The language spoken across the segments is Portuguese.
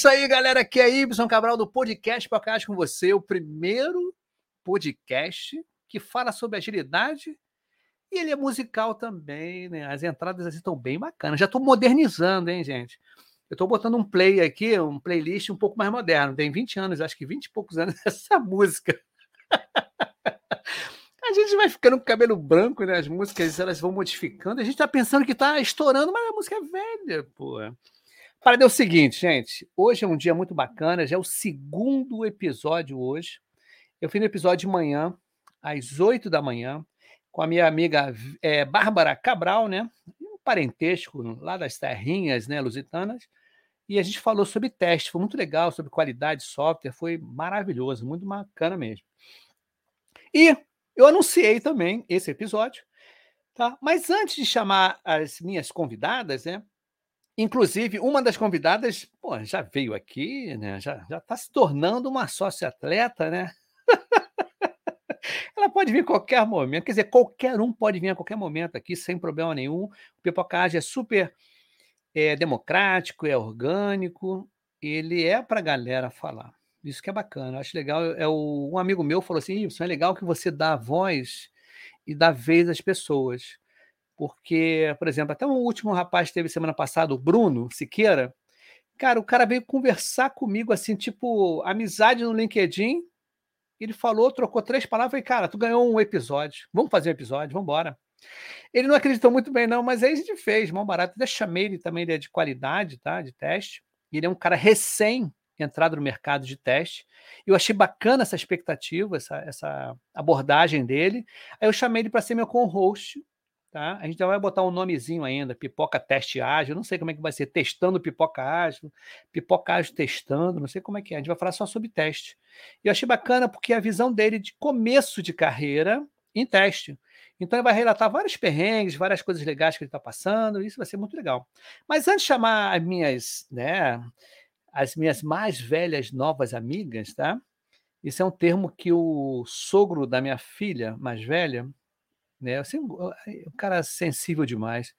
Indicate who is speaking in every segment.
Speaker 1: isso aí, galera. Aqui é Ibson Cabral do Podcast Podcast com você, o primeiro podcast que fala sobre agilidade e ele é musical também, né? As entradas assim, estão bem bacanas. Já estou modernizando, hein, gente? Eu estou botando um play aqui, um playlist um pouco mais moderno. Tem 20 anos, acho que 20 e poucos anos essa música. A gente vai ficando com cabelo branco, né? As músicas elas vão modificando. A gente está pensando que está estourando, mas a música é velha, pô. Para é o seguinte, gente. Hoje é um dia muito bacana, já é o segundo episódio hoje. Eu fiz no episódio de manhã, às 8 da manhã, com a minha amiga é, Bárbara Cabral, né? Um parentesco lá das terrinhas, né, lusitanas. E a gente falou sobre teste, foi muito legal, sobre qualidade de software, foi maravilhoso, muito bacana mesmo. E eu anunciei também esse episódio, tá? Mas antes de chamar as minhas convidadas, né? Inclusive, uma das convidadas pô, já veio aqui, né? já está se tornando uma sócia-atleta, né? Ela pode vir a qualquer momento, quer dizer, qualquer um pode vir a qualquer momento aqui, sem problema nenhum. O Pipocagem é super é, democrático, é orgânico, ele é para a galera falar. Isso que é bacana, eu acho legal. É o, um amigo meu falou assim: Isso é legal que você dá voz e dá vez às pessoas. Porque, por exemplo, até o último rapaz que teve semana passada, o Bruno Siqueira, cara, o cara veio conversar comigo assim, tipo, amizade no LinkedIn. Ele falou, trocou três palavras e, cara, tu ganhou um episódio. Vamos fazer um episódio, vamos embora. Ele não acreditou muito bem, não, mas aí a gente fez, mão barato. Até chamei ele também, ele é de qualidade, tá? De teste. Ele é um cara recém entrado no mercado de teste. Eu achei bacana essa expectativa, essa, essa abordagem dele. Aí eu chamei ele para ser meu co-host Tá? A gente vai botar um nomezinho ainda, pipoca teste ágil, não sei como é que vai ser, testando pipoca ágil, pipoca ágil testando, não sei como é que é, a gente vai falar só sobre teste. E eu achei bacana porque a visão dele de começo de carreira em teste. Então ele vai relatar vários perrengues, várias coisas legais que ele está passando, isso vai ser muito legal. Mas antes de chamar as minhas, né, as minhas mais velhas novas amigas, tá? Isso é um termo que o sogro da minha filha mais velha, né? Assim, um cara sensível demais.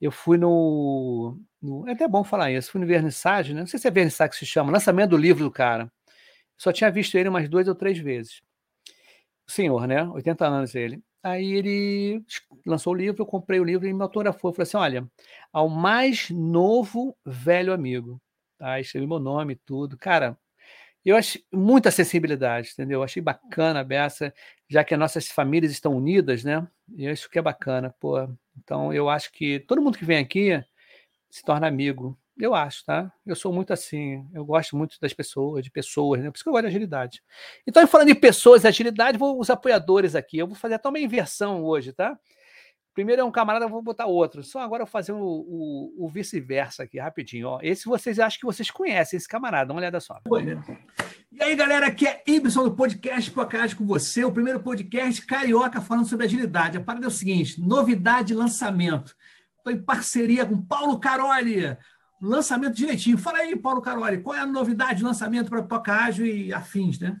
Speaker 1: Eu fui no, no, É até bom falar isso. Fui no vernissage, né? Não sei se é vernissage que se chama, lançamento do livro do cara. Só tinha visto ele umas duas ou três vezes. O senhor, né? 80 anos ele. Aí ele lançou o livro, eu comprei o livro e me autografou. Eu falei assim: olha, ao mais novo velho amigo. Tá? Escrevi meu nome e tudo. Cara, eu achei muita acessibilidade, entendeu? Eu achei bacana a beça, já que as nossas famílias estão unidas, né? E isso que é bacana, pô. Então eu acho que todo mundo que vem aqui se torna amigo. Eu acho, tá? Eu sou muito assim, eu gosto muito das pessoas, de pessoas, né? Por isso que eu gosto de agilidade. Então, falando de pessoas e agilidade, vou os apoiadores aqui. Eu vou fazer até uma inversão hoje, tá? Primeiro é um camarada, vou botar outro. Só agora eu vou fazer o, o, o vice-versa aqui, rapidinho. Ó. Esse vocês acham que vocês conhecem, esse camarada. Dá uma olhada só. E aí, galera, aqui é Ibson do podcast Podcast com você, o primeiro podcast carioca falando sobre agilidade. A parada é o seguinte: novidade lançamento. Estou em parceria com Paulo Caroli. Lançamento direitinho. Fala aí, Paulo Caroli, qual é a novidade de lançamento para Pipoca Ágil e afins, né?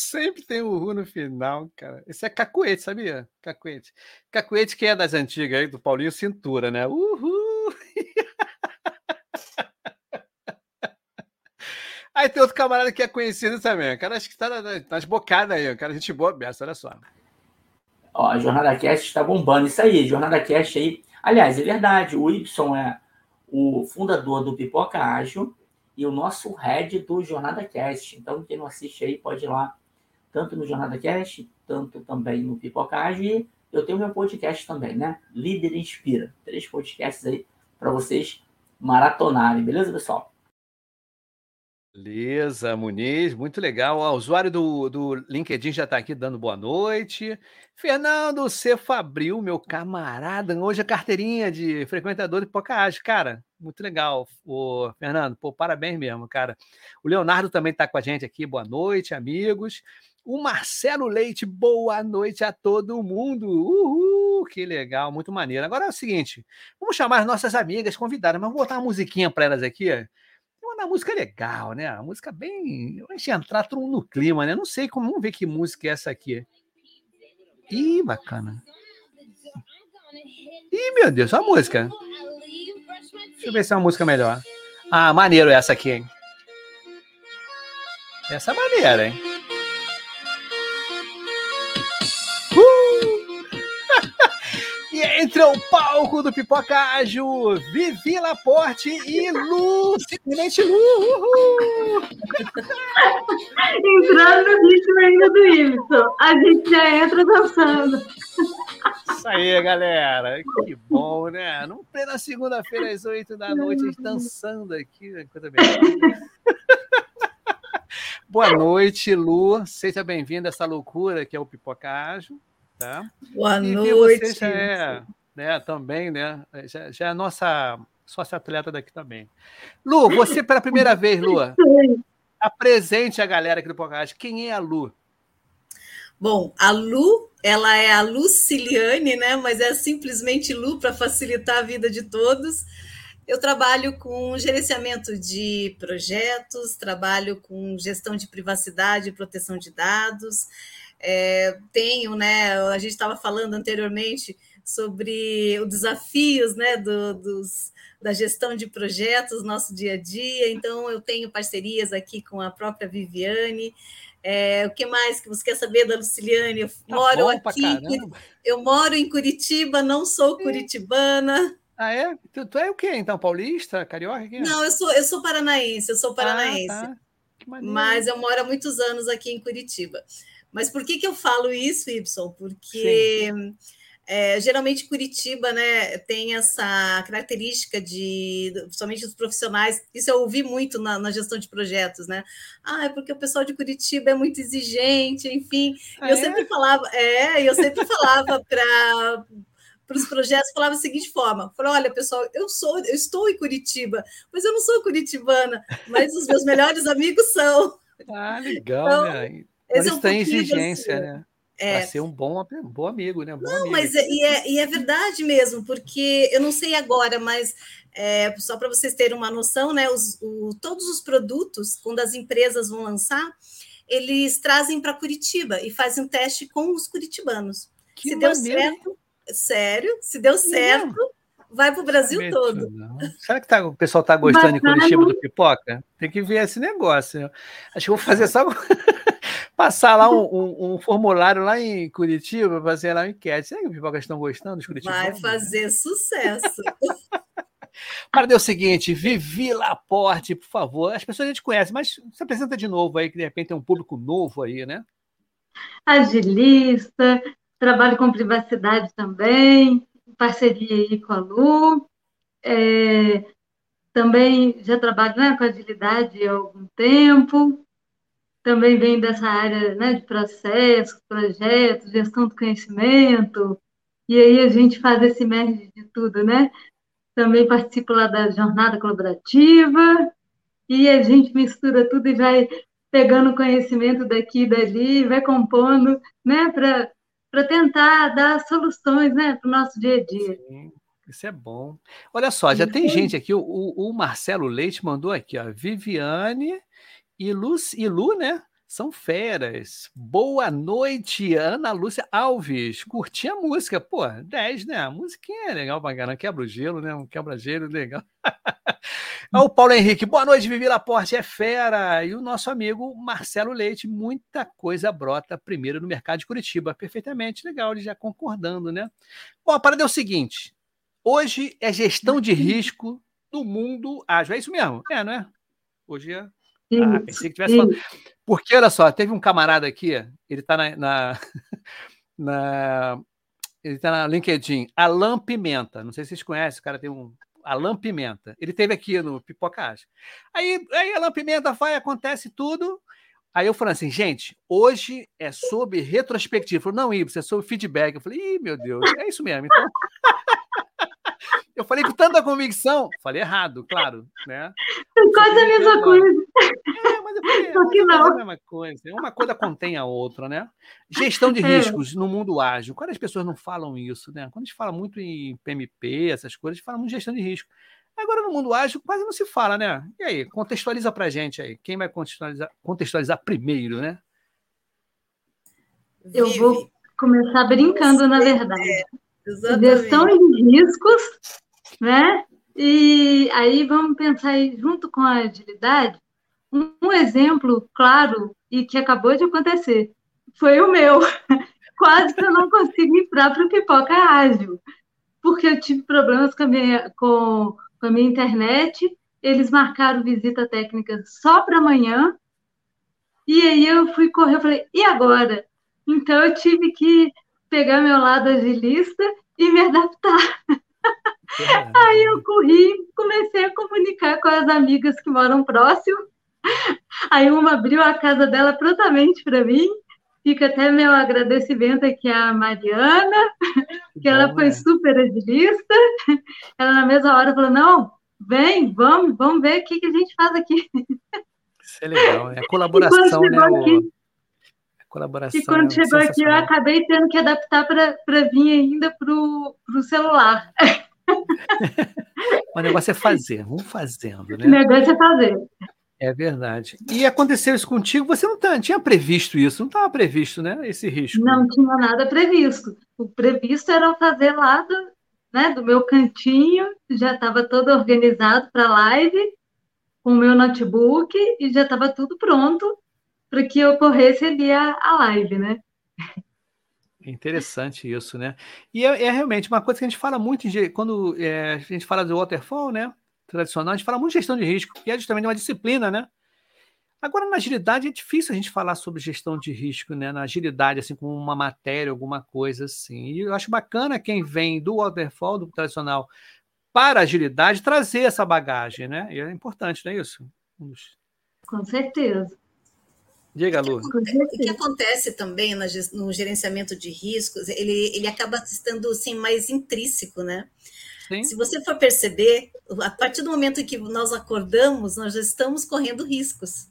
Speaker 1: Sempre tem uhul no final, cara. Esse é cacuete, sabia? Cacuete. Cacuete que é das antigas aí, do Paulinho Cintura, né? Uhul! Aí tem outro camarada que é conhecido também. O cara acho que tá nas bocadas aí. O cara, gente boa, beça, olha só.
Speaker 2: Ó, a Jornada Cast está bombando. Isso aí, Jornada Cast aí. Aliás, é verdade, o Y é o fundador do Pipoca Ágil e o nosso head do Jornada Cast. Então, quem não assiste aí pode ir lá, tanto no Jornada Cast, tanto também no Pipoca Ágil. E eu tenho meu podcast também, né? Líder Inspira. Três podcasts aí para vocês maratonarem, beleza, pessoal?
Speaker 1: Beleza, Muniz, muito legal. O usuário do, do LinkedIn já está aqui dando boa noite. Fernando C. Fabril, meu camarada, hoje a carteirinha de frequentador de Pocahage. Cara, muito legal, o Fernando. Pô, parabéns mesmo, cara. O Leonardo também está com a gente aqui. Boa noite, amigos. O Marcelo Leite, boa noite a todo mundo. Uhul, que legal, muito maneiro. Agora é o seguinte, vamos chamar as nossas amigas convidadas, mas vou botar uma musiquinha para elas aqui uma música legal, né? Uma música bem. A gente entrar no clima, né? Não sei como. Vamos ver que música é essa aqui. Ih, bacana. Ih, meu Deus, a música. Deixa eu ver se é uma música melhor. Ah, maneiro essa aqui, hein? Essa é maneira, hein? Entre o palco do Pipoca Ágil, Vivi Laporte e Lu, simplesmente Lu. Uhul.
Speaker 3: Entrando no ritmo ainda do Ibson, a gente já entra dançando.
Speaker 1: Isso aí, galera. Que bom, né? Não plena segunda-feira às oito da noite, a gente dançando aqui. Coisa bem. Boa noite, Lu. Seja bem-vinda a essa loucura que é o Pipoca Ágil. Tá?
Speaker 3: Boa e noite.
Speaker 1: Você já é, né, também, né? Já, já é a nossa sócia atleta daqui também. Lu, você pela primeira vez, Lu, apresente a galera aqui do podcast. Quem é a Lu?
Speaker 3: Bom, a Lu, ela é a Luciliane, né? Mas é simplesmente Lu para facilitar a vida de todos. Eu trabalho com gerenciamento de projetos, trabalho com gestão de privacidade e proteção de dados. É, tenho, né? A gente estava falando anteriormente sobre os desafios, né? Do, dos, da gestão de projetos, nosso dia a dia. Então, eu tenho parcerias aqui com a própria Viviane. É, o que mais que você quer saber da Luciliane? Eu tá moro aqui, eu moro em Curitiba, não sou curitibana.
Speaker 1: Ah, é? Tu, tu, é o quê, então? Paulista? Carioca?
Speaker 3: É? Não, eu sou, eu sou paranaense, eu sou paranaense. Ah, tá. Mas eu moro há muitos anos aqui em Curitiba. Mas por que, que eu falo isso, Y? Porque é, geralmente Curitiba né, tem essa característica de, somente os profissionais, isso eu ouvi muito na, na, gestão de projetos, né? Ah, é porque o pessoal de Curitiba é muito exigente, enfim. Ah, eu é? sempre falava, é, eu sempre falava para para os projetos falava da seguinte forma: falou, olha, pessoal, eu sou, eu estou em Curitiba, mas eu não sou curitibana, mas os meus melhores amigos são.
Speaker 1: Ah, legal, então, né? Esse é um tem exigência, assim. né? É. Para ser um bom, um bom amigo, né? Um
Speaker 3: não,
Speaker 1: amigo.
Speaker 3: mas é, e é, e é verdade mesmo, porque eu não sei agora, mas é, só para vocês terem uma noção, né? Os, o, todos os produtos, quando as empresas vão lançar, eles trazem para Curitiba e fazem um teste com os curitibanos. Que se maneiro. deu certo, sério, se deu certo, vai para o Brasil todo. Não.
Speaker 1: Será que tá, o pessoal está gostando Bacana. de Curitiba do pipoca? Tem que ver esse negócio. Acho que vou fazer só passar lá um, um, um, formulário lá em Curitiba, fazer lá uma enquete. Será que os pipocas estão gostando dos Curitiba?
Speaker 3: Vai fazer sucesso.
Speaker 1: Para dar o seguinte, Vivi Laporte, por favor. As pessoas a gente conhece, mas se apresenta de novo aí, que de repente tem um público novo aí, né?
Speaker 3: Agilista, trabalho com privacidade também, parceria aí com a Lu. É, também já trabalho né, com agilidade há algum tempo também vem dessa área né, de processos, projetos, gestão do conhecimento,
Speaker 4: e aí a gente faz esse merge de tudo, né? Também participo lá da jornada colaborativa, e a gente mistura tudo e vai pegando conhecimento daqui e dali, vai compondo, né, para tentar dar soluções, né, para o nosso dia a dia. Sim.
Speaker 1: Isso é bom. Olha só, já tem gente aqui, o, o Marcelo Leite mandou aqui, ó, Viviane e Lu, e Lu, né? São feras. Boa noite, Ana Lúcia Alves. Curti a música. Pô, 10, né? A musiquinha é legal pra caramba. Quebra o gelo, né? Um quebra-gelo legal. o Paulo Henrique. Boa noite, Vivi Laporte. É fera. E o nosso amigo Marcelo Leite. Muita coisa brota primeiro no mercado de Curitiba. Perfeitamente legal, ele já concordando, né? Bom, a parada é o seguinte. Hoje é gestão de risco do mundo ágil. É isso mesmo? É, não é? Hoje é. Ah, pensei que tivesse falando. Porque, olha só, teve um camarada aqui, ele está na, na, na, Ele está na LinkedIn, Alan Pimenta. Não sei se vocês conhecem, o cara tem um. Alan Pimenta. Ele teve aqui no Pipocage. Aí, aí Alan Pimenta vai, acontece tudo. Aí eu falei assim, gente, hoje é sobre retrospectiva. Ele falou, não, Ibs, é sobre feedback. Eu falei, ih, meu Deus, é isso mesmo. Então. Eu falei com tanta convicção. Falei errado, claro. Né?
Speaker 4: É quase a mesma coisa.
Speaker 1: É, mas eu falei, Só que não. É a mesma coisa. Uma coisa contém a outra, né? Gestão de é. riscos é. no mundo ágil. Quando as pessoas não falam isso, né? Quando a gente fala muito em PMP, essas coisas, a gente fala muito de gestão de risco. Agora, no mundo ágil, quase não se fala, né? E aí, contextualiza pra gente aí. Quem vai contextualizar, contextualizar primeiro, né?
Speaker 4: Eu vou começar brincando, na verdade. É, Gestão de riscos né? E aí vamos pensar aí, junto com a agilidade, um, um exemplo claro e que acabou de acontecer foi o meu. Quase que eu não consegui entrar para o Pipoca Ágil, porque eu tive problemas com a minha, com, com a minha internet, eles marcaram visita técnica só para amanhã, e aí eu fui correr, eu falei, e agora? Então eu tive que pegar meu lado agilista e me adaptar. Aí eu corri, comecei a comunicar com as amigas que moram próximo. Aí uma abriu a casa dela prontamente para mim. Fica até meu agradecimento aqui à Mariana, que, ela foi né? super agilista. Ela na mesma hora falou: não, vem, vamos, vamos ver o que, que a gente faz aqui.
Speaker 1: Isso é legal, é a colaboração, né? Aqui, o...
Speaker 4: colaboração. E quando é chegou aqui, eu acabei tendo que adaptar para vir ainda para o celular.
Speaker 1: o negócio é fazer, vamos fazendo, né?
Speaker 4: O negócio é fazer.
Speaker 1: É verdade. E aconteceu isso contigo? Você não tá, tinha previsto isso, não estava previsto, né? Esse risco.
Speaker 4: Não tinha nada previsto. O previsto era fazer lá do, né, do meu cantinho, já estava todo organizado para a live, com o meu notebook, e já estava tudo pronto para que ocorresse ali a, a live, né?
Speaker 1: Interessante isso, né? E é, é, realmente uma coisa que a gente fala muito de, quando é, a gente fala do waterfall, né? Tradicional, a gente fala muito de gestão de risco, que é justamente uma disciplina, né? Agora, na agilidade, é difícil a gente falar sobre gestão de risco, né? Na agilidade, assim, como uma matéria, alguma coisa assim. E eu acho bacana quem vem do waterfall, do tradicional, para a agilidade, trazer essa bagagem, né? E é importante, não é isso?
Speaker 4: Com certeza.
Speaker 1: Diga, Lu.
Speaker 3: O que acontece também no gerenciamento de riscos, ele, ele acaba estando assim, mais intrínseco, né? Sim. Se você for perceber, a partir do momento em que nós acordamos, nós já estamos correndo riscos.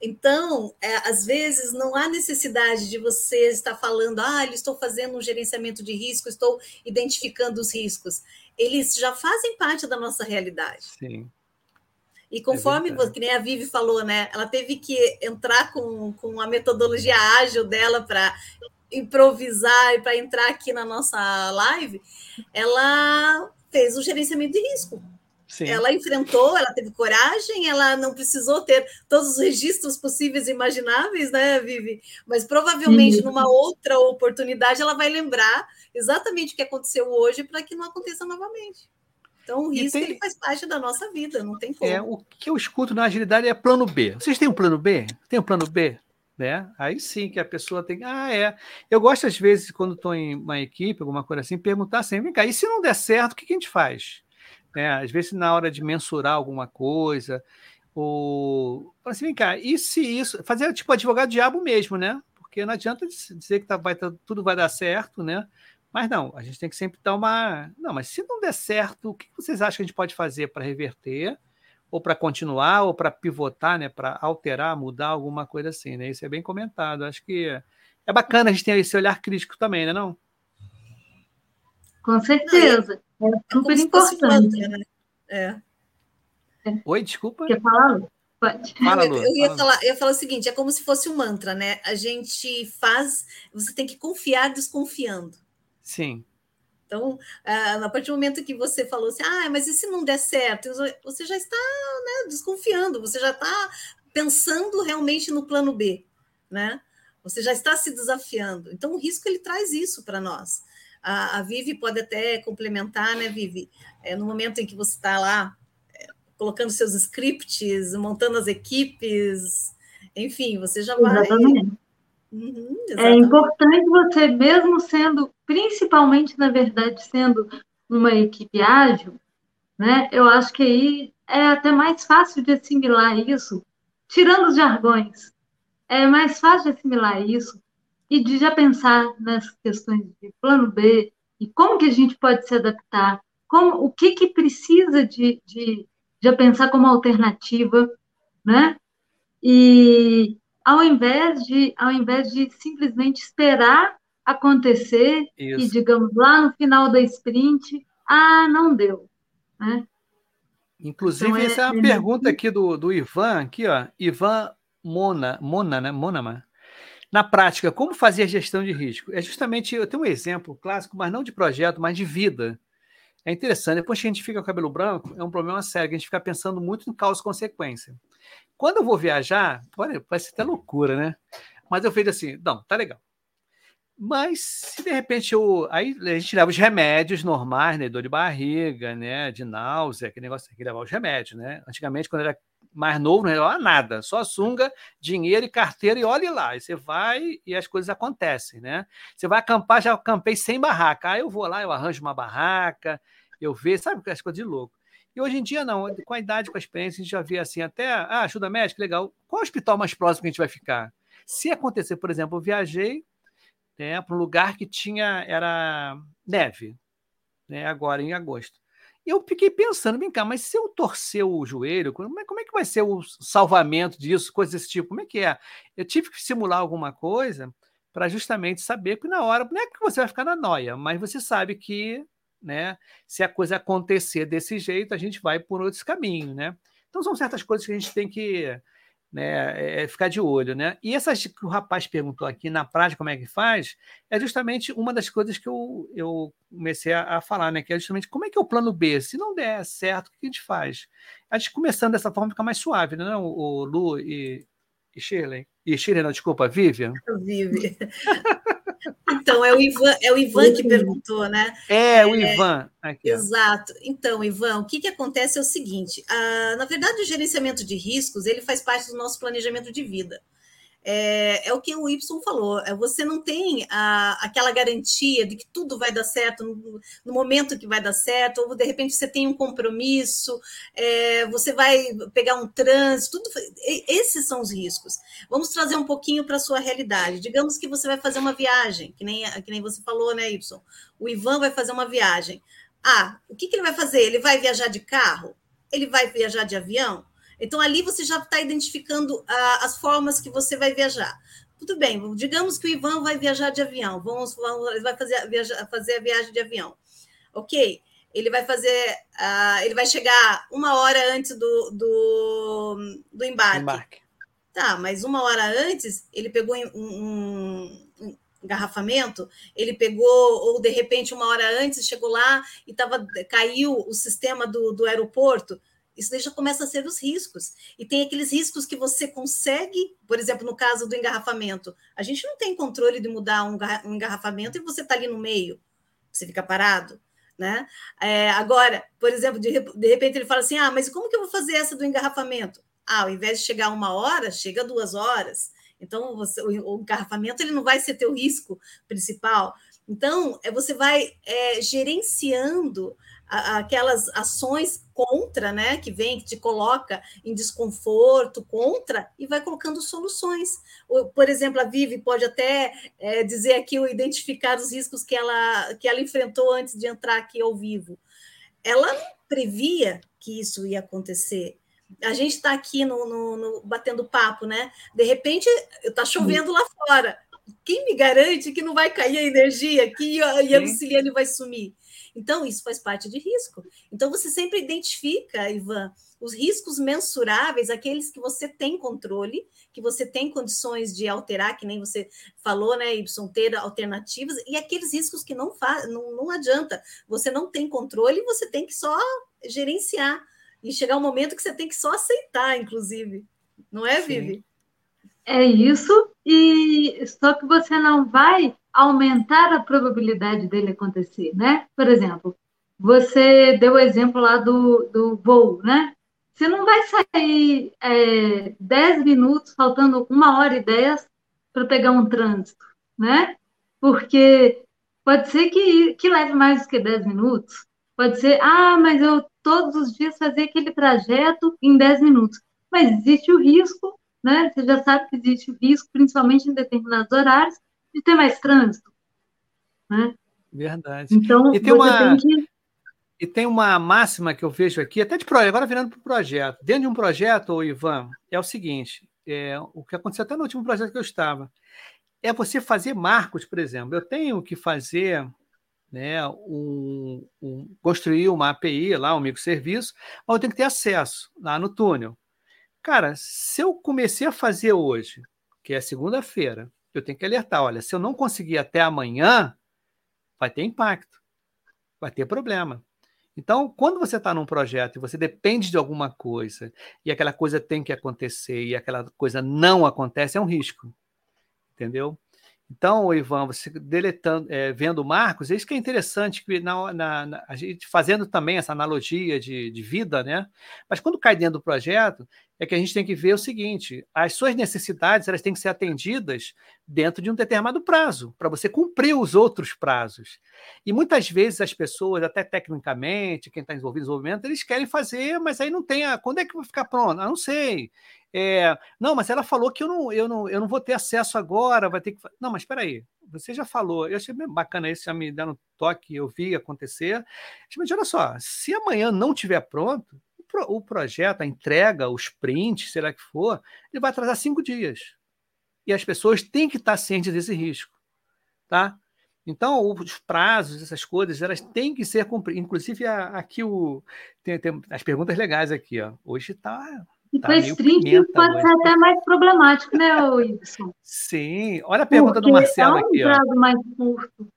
Speaker 3: Então, é, às vezes, não há necessidade de você estar falando, ah, estou fazendo um gerenciamento de risco, estou identificando os riscos. Eles já fazem parte da nossa realidade.
Speaker 1: Sim.
Speaker 3: E conforme, é que nem a Vivi falou, né? Ela teve que entrar com, com a metodologia ágil dela para improvisar e para entrar aqui na nossa live, ela fez o gerenciamento de risco. Sim. Ela enfrentou, ela teve coragem, ela não precisou ter todos os registros possíveis e imagináveis, né, Vivi? Mas provavelmente Sim. numa outra oportunidade ela vai lembrar exatamente o que aconteceu hoje para que não aconteça novamente. Então, o risco tem... ele faz parte da nossa vida, não tem como.
Speaker 1: É, o que eu escuto na agilidade é plano B. Vocês têm um plano B? Tem um plano B? Né? Aí sim que a pessoa tem. Ah, é. Eu gosto, às vezes, quando estou em uma equipe, alguma coisa assim, perguntar assim: vem cá, e se não der certo, o que, que a gente faz? É, às vezes, na hora de mensurar alguma coisa, ou. Assim, vem cá, e se isso. Fazer tipo advogado diabo mesmo, né? Porque não adianta dizer que tá, vai, tá, tudo vai dar certo, né? Mas não, a gente tem que sempre dar uma. Não, mas se não der certo, o que vocês acham que a gente pode fazer para reverter? Ou para continuar, ou para pivotar, né? Para alterar, mudar alguma coisa assim, né? Isso é bem comentado. Acho que é bacana a gente ter esse olhar crítico também, né? Não?
Speaker 4: Com certeza. É, é super importante. Né?
Speaker 1: É. Oi, desculpa.
Speaker 4: Quer falar?
Speaker 3: Pode. Fala, Lu, eu, ia fala. Falar, eu ia falar o seguinte: é como se fosse um mantra, né? A gente faz, você tem que confiar desconfiando.
Speaker 1: Sim.
Speaker 3: Então, a partir do momento que você falou assim, ah, mas e se não der certo? Você já está né, desconfiando, você já está pensando realmente no plano B, né? Você já está se desafiando. Então, o risco ele traz isso para nós. A, a Vivi pode até complementar, né, Vivi? É, no momento em que você está lá é, colocando seus scripts, montando as equipes, enfim, você já vai.
Speaker 4: Exatamente. Uhum, é importante você, mesmo sendo, principalmente, na verdade, sendo uma equipe ágil, né? Eu acho que aí é até mais fácil de assimilar isso, tirando os jargões. É mais fácil de assimilar isso e de já pensar nas questões de plano B e como que a gente pode se adaptar, como, o que, que precisa de, de já pensar como alternativa, né? E ao invés de, ao invés de simplesmente esperar acontecer Isso. e, digamos, lá no final da sprint, ah, não deu, né?
Speaker 1: Inclusive, então, essa é, é a é pergunta aqui do, do Ivan, aqui, ó, Ivan Mona, Mona, né? Monama. Na prática, como fazer a gestão de risco? É justamente, eu tenho um exemplo clássico, mas não de projeto, mas de vida. É interessante, depois que a gente fica com o cabelo branco, é um problema sério, que a gente fica pensando muito em causa e consequência. Quando eu vou viajar, olha, parece até loucura, né? Mas eu vejo assim, não, tá legal. Mas se de repente eu. Aí a gente leva os remédios normais, né? Dor de barriga, né? De náusea, aquele negócio tem que levar os remédios, né? Antigamente, quando era mais novo, não levava nada, só sunga, dinheiro e carteira, e olhe lá. E você vai e as coisas acontecem, né? Você vai acampar, já acampei sem barraca. Aí eu vou lá, eu arranjo uma barraca, eu vejo, sabe as coisas de louco. E hoje em dia, não, com a idade, com a experiência, a gente já vê assim, até, ah, ajuda médica, legal. Qual hospital mais próximo que a gente vai ficar? Se acontecer, por exemplo, eu viajei né, para um lugar que tinha, era neve, né, agora em agosto. E eu fiquei pensando, vem cá, mas se eu torcer o joelho, como é, como é que vai ser o salvamento disso, coisas desse tipo? Como é que é? Eu tive que simular alguma coisa para justamente saber que na hora, não é que você vai ficar na noia, mas você sabe que, né, se a coisa acontecer desse jeito, a gente vai por outros caminhos, né? Então são certas coisas que a gente tem que né, é, é ficar de olho, né? E essas que o rapaz perguntou aqui na prática como é que faz, é justamente uma das coisas que eu, eu comecei a, a, falar, né? Que é justamente como é que é o plano B? Se não der certo, o que a gente faz? A gente começando dessa forma fica mais suave, né? O, o Lu e, e Shirley. E Shirley, não, desculpa, Vivian.
Speaker 3: Vivian. Então, é o Ivan, é o Ivan que perguntou, né?
Speaker 1: É, o é, Ivan.
Speaker 3: Aqui, exato. Então, Ivan, o que, que acontece é o seguinte: ah, na verdade, o gerenciamento de riscos ele faz parte do nosso planejamento de vida é, é, o que o Y falou. É, você não tem a, aquela garantia de que tudo vai dar certo no, no, momento que vai dar certo, ou de repente você tem um compromisso, é, você vai pegar um trânsito, tudo, esses são os riscos. Vamos trazer um pouquinho para a sua realidade. Digamos que você vai fazer uma viagem, que nem, que nem você falou, né, Y? O Ivan vai fazer uma viagem. Ah, o que, que ele vai fazer? Ele vai viajar de carro? Ele vai viajar de avião? Então, ali você já está identificando ah, as formas que você vai viajar. Tudo bem, digamos que o Ivan vai viajar de avião, vamos, vamos ele vai fazer, viajar, fazer a viagem de avião. Ok, ele vai fazer, uh, ele vai chegar uma hora antes do, do, do embarque. embarque. Tá, mas uma hora antes, ele pegou um, um, um engarrafamento, ele pegou, ou de repente, uma hora antes, chegou lá e tava, caiu o sistema do, do aeroporto isso já começa a ser os riscos. E tem aqueles riscos que você consegue, por exemplo, no caso do engarrafamento. A gente não tem controle de mudar um engarrafamento e você está ali no meio, você fica parado. Né? É, agora, por exemplo, de, de repente ele fala assim: ah, mas como que eu vou fazer essa do engarrafamento? Ah, ao invés de chegar uma hora, chega duas horas. Então, você, o, o engarrafamento ele não vai ser teu risco principal. Então, é, você vai é, gerenciando aquelas ações contra, né, que vem, que te coloca em desconforto, contra, e vai colocando soluções. Por exemplo, a Vivi pode até é, dizer aqui, identificar os riscos que ela, que ela enfrentou antes de entrar aqui ao vivo. Ela previa que isso ia acontecer. A gente está aqui no, no, no, batendo papo, né? De repente, está chovendo lá fora. Quem me garante que não vai cair a energia, que a, e a Luciliane vai sumir? Então, isso faz parte de risco. Então, você sempre identifica, Ivan, os riscos mensuráveis, aqueles que você tem controle, que você tem condições de alterar, que nem você falou, né, Y, ter alternativas, e aqueles riscos que não, faz, não, não adianta. Você não tem controle, você tem que só gerenciar. E chegar um momento que você tem que só aceitar, inclusive. Não é, Vivi?
Speaker 4: É isso, e só que você não vai aumentar a probabilidade dele acontecer, né? Por exemplo, você deu o exemplo lá do, do voo, né? Você não vai sair é, 10 minutos, faltando uma hora e 10 para pegar um trânsito, né? Porque pode ser que, que leve mais do que 10 minutos. Pode ser, ah, mas eu todos os dias fazer aquele trajeto em 10 minutos. Mas existe o risco, né? Você já sabe que existe o risco, principalmente em determinados horários, de ter mais trânsito. Né?
Speaker 1: Verdade.
Speaker 4: Então,
Speaker 1: e tem uma, tem que... E tem uma máxima que eu vejo aqui, até de projeto, agora virando para o projeto. Dentro de um projeto, Ivan, é o seguinte: é, o que aconteceu até no último projeto que eu estava, é você fazer marcos, por exemplo. Eu tenho que fazer né, um, um, construir uma API lá, um microserviço, mas eu tenho que ter acesso lá no túnel. Cara, se eu comecei a fazer hoje, que é segunda-feira, eu tenho que alertar, olha, se eu não conseguir até amanhã, vai ter impacto, vai ter problema. Então, quando você está num projeto e você depende de alguma coisa e aquela coisa tem que acontecer e aquela coisa não acontece, é um risco, entendeu? Então, Ivan, você deletando, é, vendo Marcos, é isso que é interessante, que na, na, na, a gente fazendo também essa analogia de, de vida, né? Mas quando cai dentro do projeto, é que a gente tem que ver o seguinte: as suas necessidades elas têm que ser atendidas dentro de um determinado prazo, para você cumprir os outros prazos. E muitas vezes as pessoas, até tecnicamente, quem está envolvido no desenvolvimento, eles querem fazer, mas aí não tem a. Quando é que vai ficar pronto? Ah, não sei. É, não, mas ela falou que eu não, eu, não, eu não vou ter acesso agora, vai ter que. Não, mas espera aí, você já falou, eu achei bacana isso, já me um toque, eu vi acontecer. Mas olha só, se amanhã não tiver pronto, pro, o projeto, a entrega, os prints, será que for, ele vai atrasar cinco dias. E as pessoas têm que estar cientes desse risco. Tá? Então, os prazos, essas coisas, elas têm que ser cumpridas. Inclusive, aqui o, tem, tem as perguntas legais aqui. Ó. Hoje está
Speaker 4: e tá string pode ser até mais problemático, né, Wilson?
Speaker 1: Sim. Olha a pergunta Porque do Marcelo é um aqui.
Speaker 4: Ó. mais curto.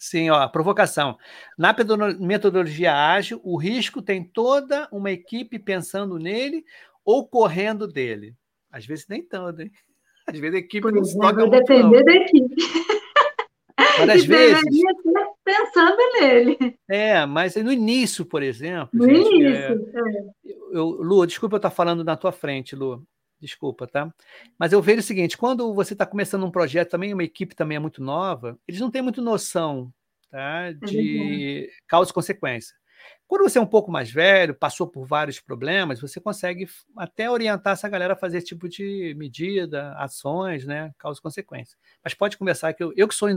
Speaker 1: Sim, ó, provocação. Na metodologia ágil, o risco tem toda uma equipe pensando nele ou correndo dele. Às vezes nem tanto, hein? Às vezes a equipe
Speaker 4: pois
Speaker 1: não
Speaker 4: se toca vai depender da equipe.
Speaker 1: Mas às vezes.
Speaker 4: pensando nele.
Speaker 1: É, mas no início, por exemplo.
Speaker 4: No gente, início. É, é.
Speaker 1: Eu, Lu, desculpa eu estar falando na tua frente, Lu. Desculpa, tá? Mas eu vejo o seguinte: quando você está começando um projeto, também uma equipe também é muito nova, eles não têm muito noção tá, de é causa e consequência. Quando você é um pouco mais velho, passou por vários problemas, você consegue até orientar essa galera a fazer esse tipo de medida, ações, né? Causa e consequência. Mas pode conversar que eu, eu que sou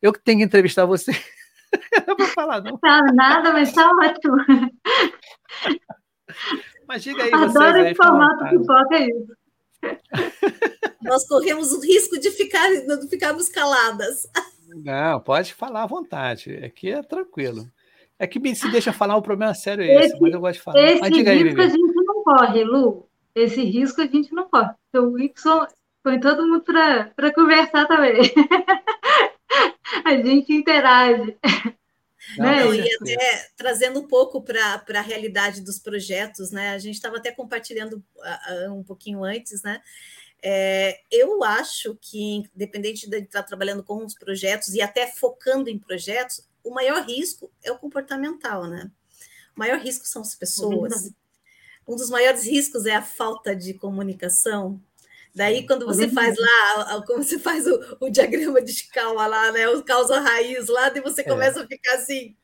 Speaker 1: eu que tenho que entrevistar você. não vou falar, não.
Speaker 4: Não, nada, mas tá ótimo.
Speaker 1: Mas diga aí,
Speaker 4: Adoro
Speaker 1: vocês
Speaker 4: aí, esse formato pipoca, é isso.
Speaker 3: Nós corremos o risco de ficar, de ficarmos caladas.
Speaker 1: Não, pode falar à vontade. Aqui é tranquilo. É que se deixa falar, o problema é sério é esse, esse mas eu gosto de falar.
Speaker 4: Esse diga aí, risco a gente não corre, Lu. Esse risco a gente não corre. Então, o Y põe todo mundo para conversar também. a gente interage.
Speaker 3: Não, né? E até trazendo um pouco para a realidade dos projetos, né? A gente estava até compartilhando uh, um pouquinho antes, né? É, eu acho que, independente de estar trabalhando com os projetos e até focando em projetos, o maior risco é o comportamental, né? O maior risco são as pessoas. Um dos maiores riscos é a falta de comunicação. Daí, quando você faz lá, como você faz o, o diagrama de Chikawa lá, né? O causa raiz lá, e você é. começa é. a ficar assim.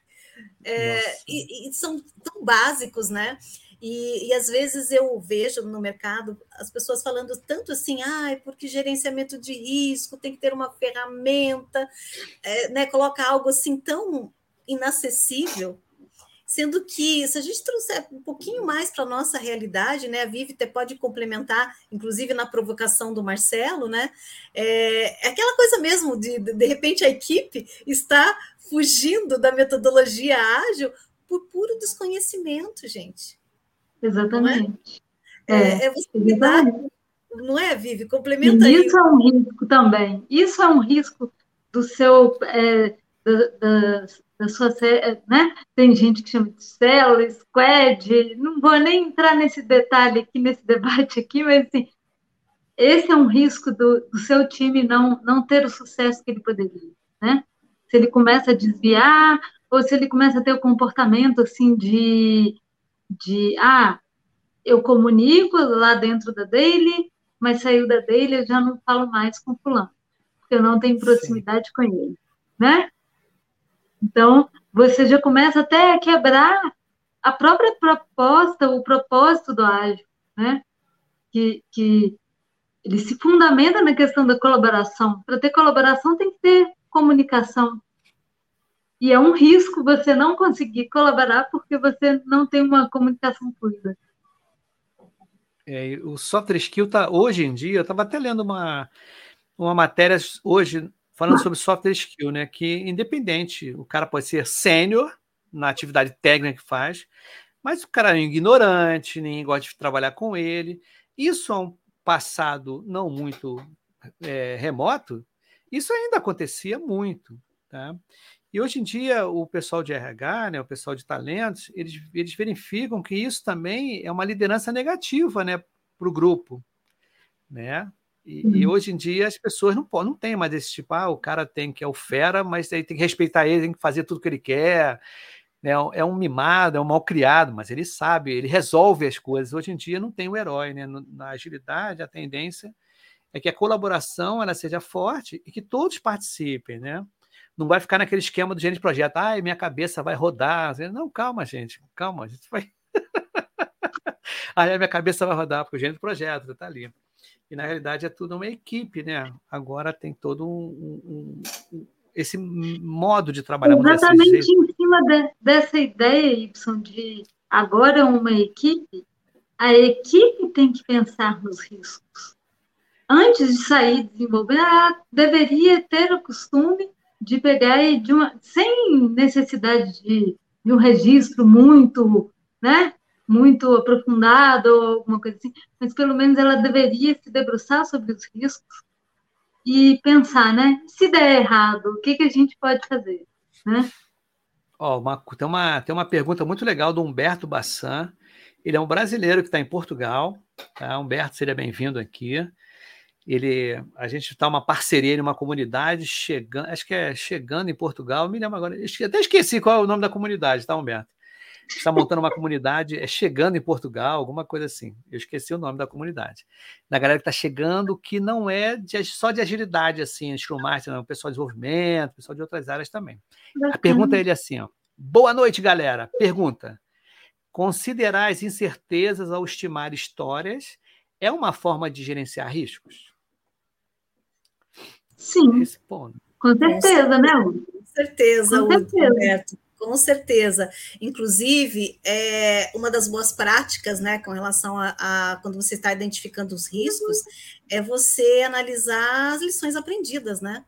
Speaker 3: É, e, e, são tão básicos, né? E, e, às vezes eu vejo no mercado as pessoas falando tanto assim, ah, porque gerenciamento de risco tem que ter uma ferramenta, é, né? Coloca algo assim tão inacessível sendo que se a gente trouxer um pouquinho mais para a nossa realidade, né, a Vivi até pode complementar, inclusive na provocação do Marcelo, né, é, é aquela coisa mesmo de, de repente a equipe está fugindo da metodologia ágil por puro desconhecimento, gente.
Speaker 4: Exatamente.
Speaker 3: Não é, é, é você exatamente. não é, Vivi? Complementa
Speaker 4: e isso aí. é um risco também. Isso é um risco do seu é, da, sua, né? Tem gente que chama de célula, squad, não vou nem entrar nesse detalhe aqui, nesse debate aqui, mas assim, esse é um risco do, do seu time não, não ter o sucesso que ele poderia, né? Se ele começa a desviar, ou se ele começa a ter o comportamento, assim, de, de ah, eu comunico lá dentro da daily, mas saiu da daily, eu já não falo mais com fulano, porque eu não tenho proximidade Sim. com ele, né? Então, você já começa até a quebrar a própria proposta, o propósito do ágil, né? Que, que ele se fundamenta na questão da colaboração. Para ter colaboração, tem que ter comunicação. E é um risco você não conseguir colaborar porque você não tem uma comunicação fluida.
Speaker 1: É, o software skill está hoje em dia, eu estava até lendo uma, uma matéria hoje falando sobre software skill, né? Que independente, o cara pode ser sênior na atividade técnica que faz, mas o cara é ignorante, ninguém gosta de trabalhar com ele. Isso é um passado não muito é, remoto, isso ainda acontecia muito, tá? E hoje em dia o pessoal de RH, né, o pessoal de talentos, eles, eles verificam que isso também é uma liderança negativa, né, para o grupo, né? E, uhum. e, hoje em dia as pessoas não, não têm mais esse tipo, ah, o cara tem que é o fera, mas aí tem que respeitar ele, tem que fazer tudo que ele quer. Né? É um mimado, é um mal criado, mas ele sabe, ele resolve as coisas. Hoje em dia não tem o herói, né? Na agilidade, a tendência é que a colaboração ela seja forte e que todos participem, né? Não vai ficar naquele esquema do gerente de projeto, ai, minha cabeça vai rodar. Não, calma, gente, calma, a gente vai. aí a minha cabeça vai rodar, porque o gerente de projeto está ali. E na realidade é tudo uma equipe, né? Agora tem todo um, um, um esse modo de trabalhar.
Speaker 4: Exatamente em cima de, dessa ideia, Y, de agora uma equipe, a equipe tem que pensar nos riscos. Antes de sair desenvolver, ela deveria ter o costume de pegar e de uma, sem necessidade de, de um registro muito, né, muito aprofundado ou alguma coisa assim, mas pelo menos ela deveria se debruçar sobre os riscos e pensar, né? Se der errado, o que, que a gente pode fazer, né?
Speaker 1: Ó, uma, tem, uma, tem uma pergunta muito legal do Humberto Bassan. Ele é um brasileiro que está em Portugal. Tá? Humberto, seja bem-vindo aqui. Ele, a gente está uma parceria em uma comunidade chegando, acho que é chegando em Portugal. Me lembro agora, até esqueci qual é o nome da comunidade, tá, Humberto? Está montando uma comunidade, é chegando em Portugal, alguma coisa assim. Eu esqueci o nome da comunidade. Da galera que está chegando, que não é de, só de agilidade, assim, Scrum Master, não, pessoal de desenvolvimento, pessoal de outras áreas também. A pergunta é ele assim, ó. Boa noite, galera. Pergunta. Considerar as incertezas ao estimar histórias é uma forma de gerenciar riscos?
Speaker 4: Sim. Responda. Com certeza, né,
Speaker 3: Com certeza, Com certeza. Roberto. Com certeza. Inclusive, é, uma das boas práticas, né, com relação a, a, quando você está identificando os riscos, é você analisar as lições aprendidas, né?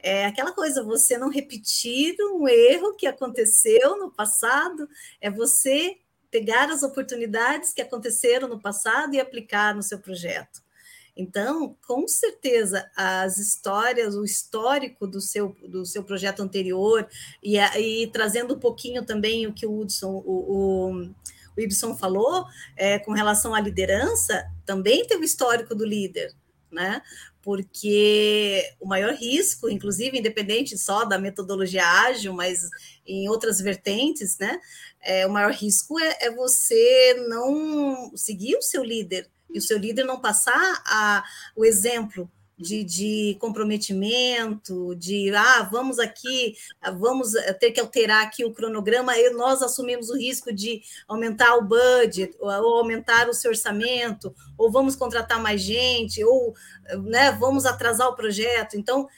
Speaker 3: É aquela coisa, você não repetir um erro que aconteceu no passado, é você pegar as oportunidades que aconteceram no passado e aplicar no seu projeto. Então, com certeza, as histórias, o histórico do seu, do seu projeto anterior, e, e trazendo um pouquinho também o que o Hudson, o, o, o Ibson falou, é, com relação à liderança, também tem o histórico do líder, né? Porque o maior risco, inclusive, independente só da metodologia ágil, mas em outras vertentes, né? É, o maior risco é, é você não seguir o seu líder e o seu líder não passar a, o exemplo de, de, comprometimento, de ah, vamos aqui, vamos ter que alterar aqui o cronograma, e nós assumimos o risco de aumentar o budget, ou, ou aumentar o seu orçamento, ou vamos contratar mais gente, ou né, vamos atrasar o projeto. Então,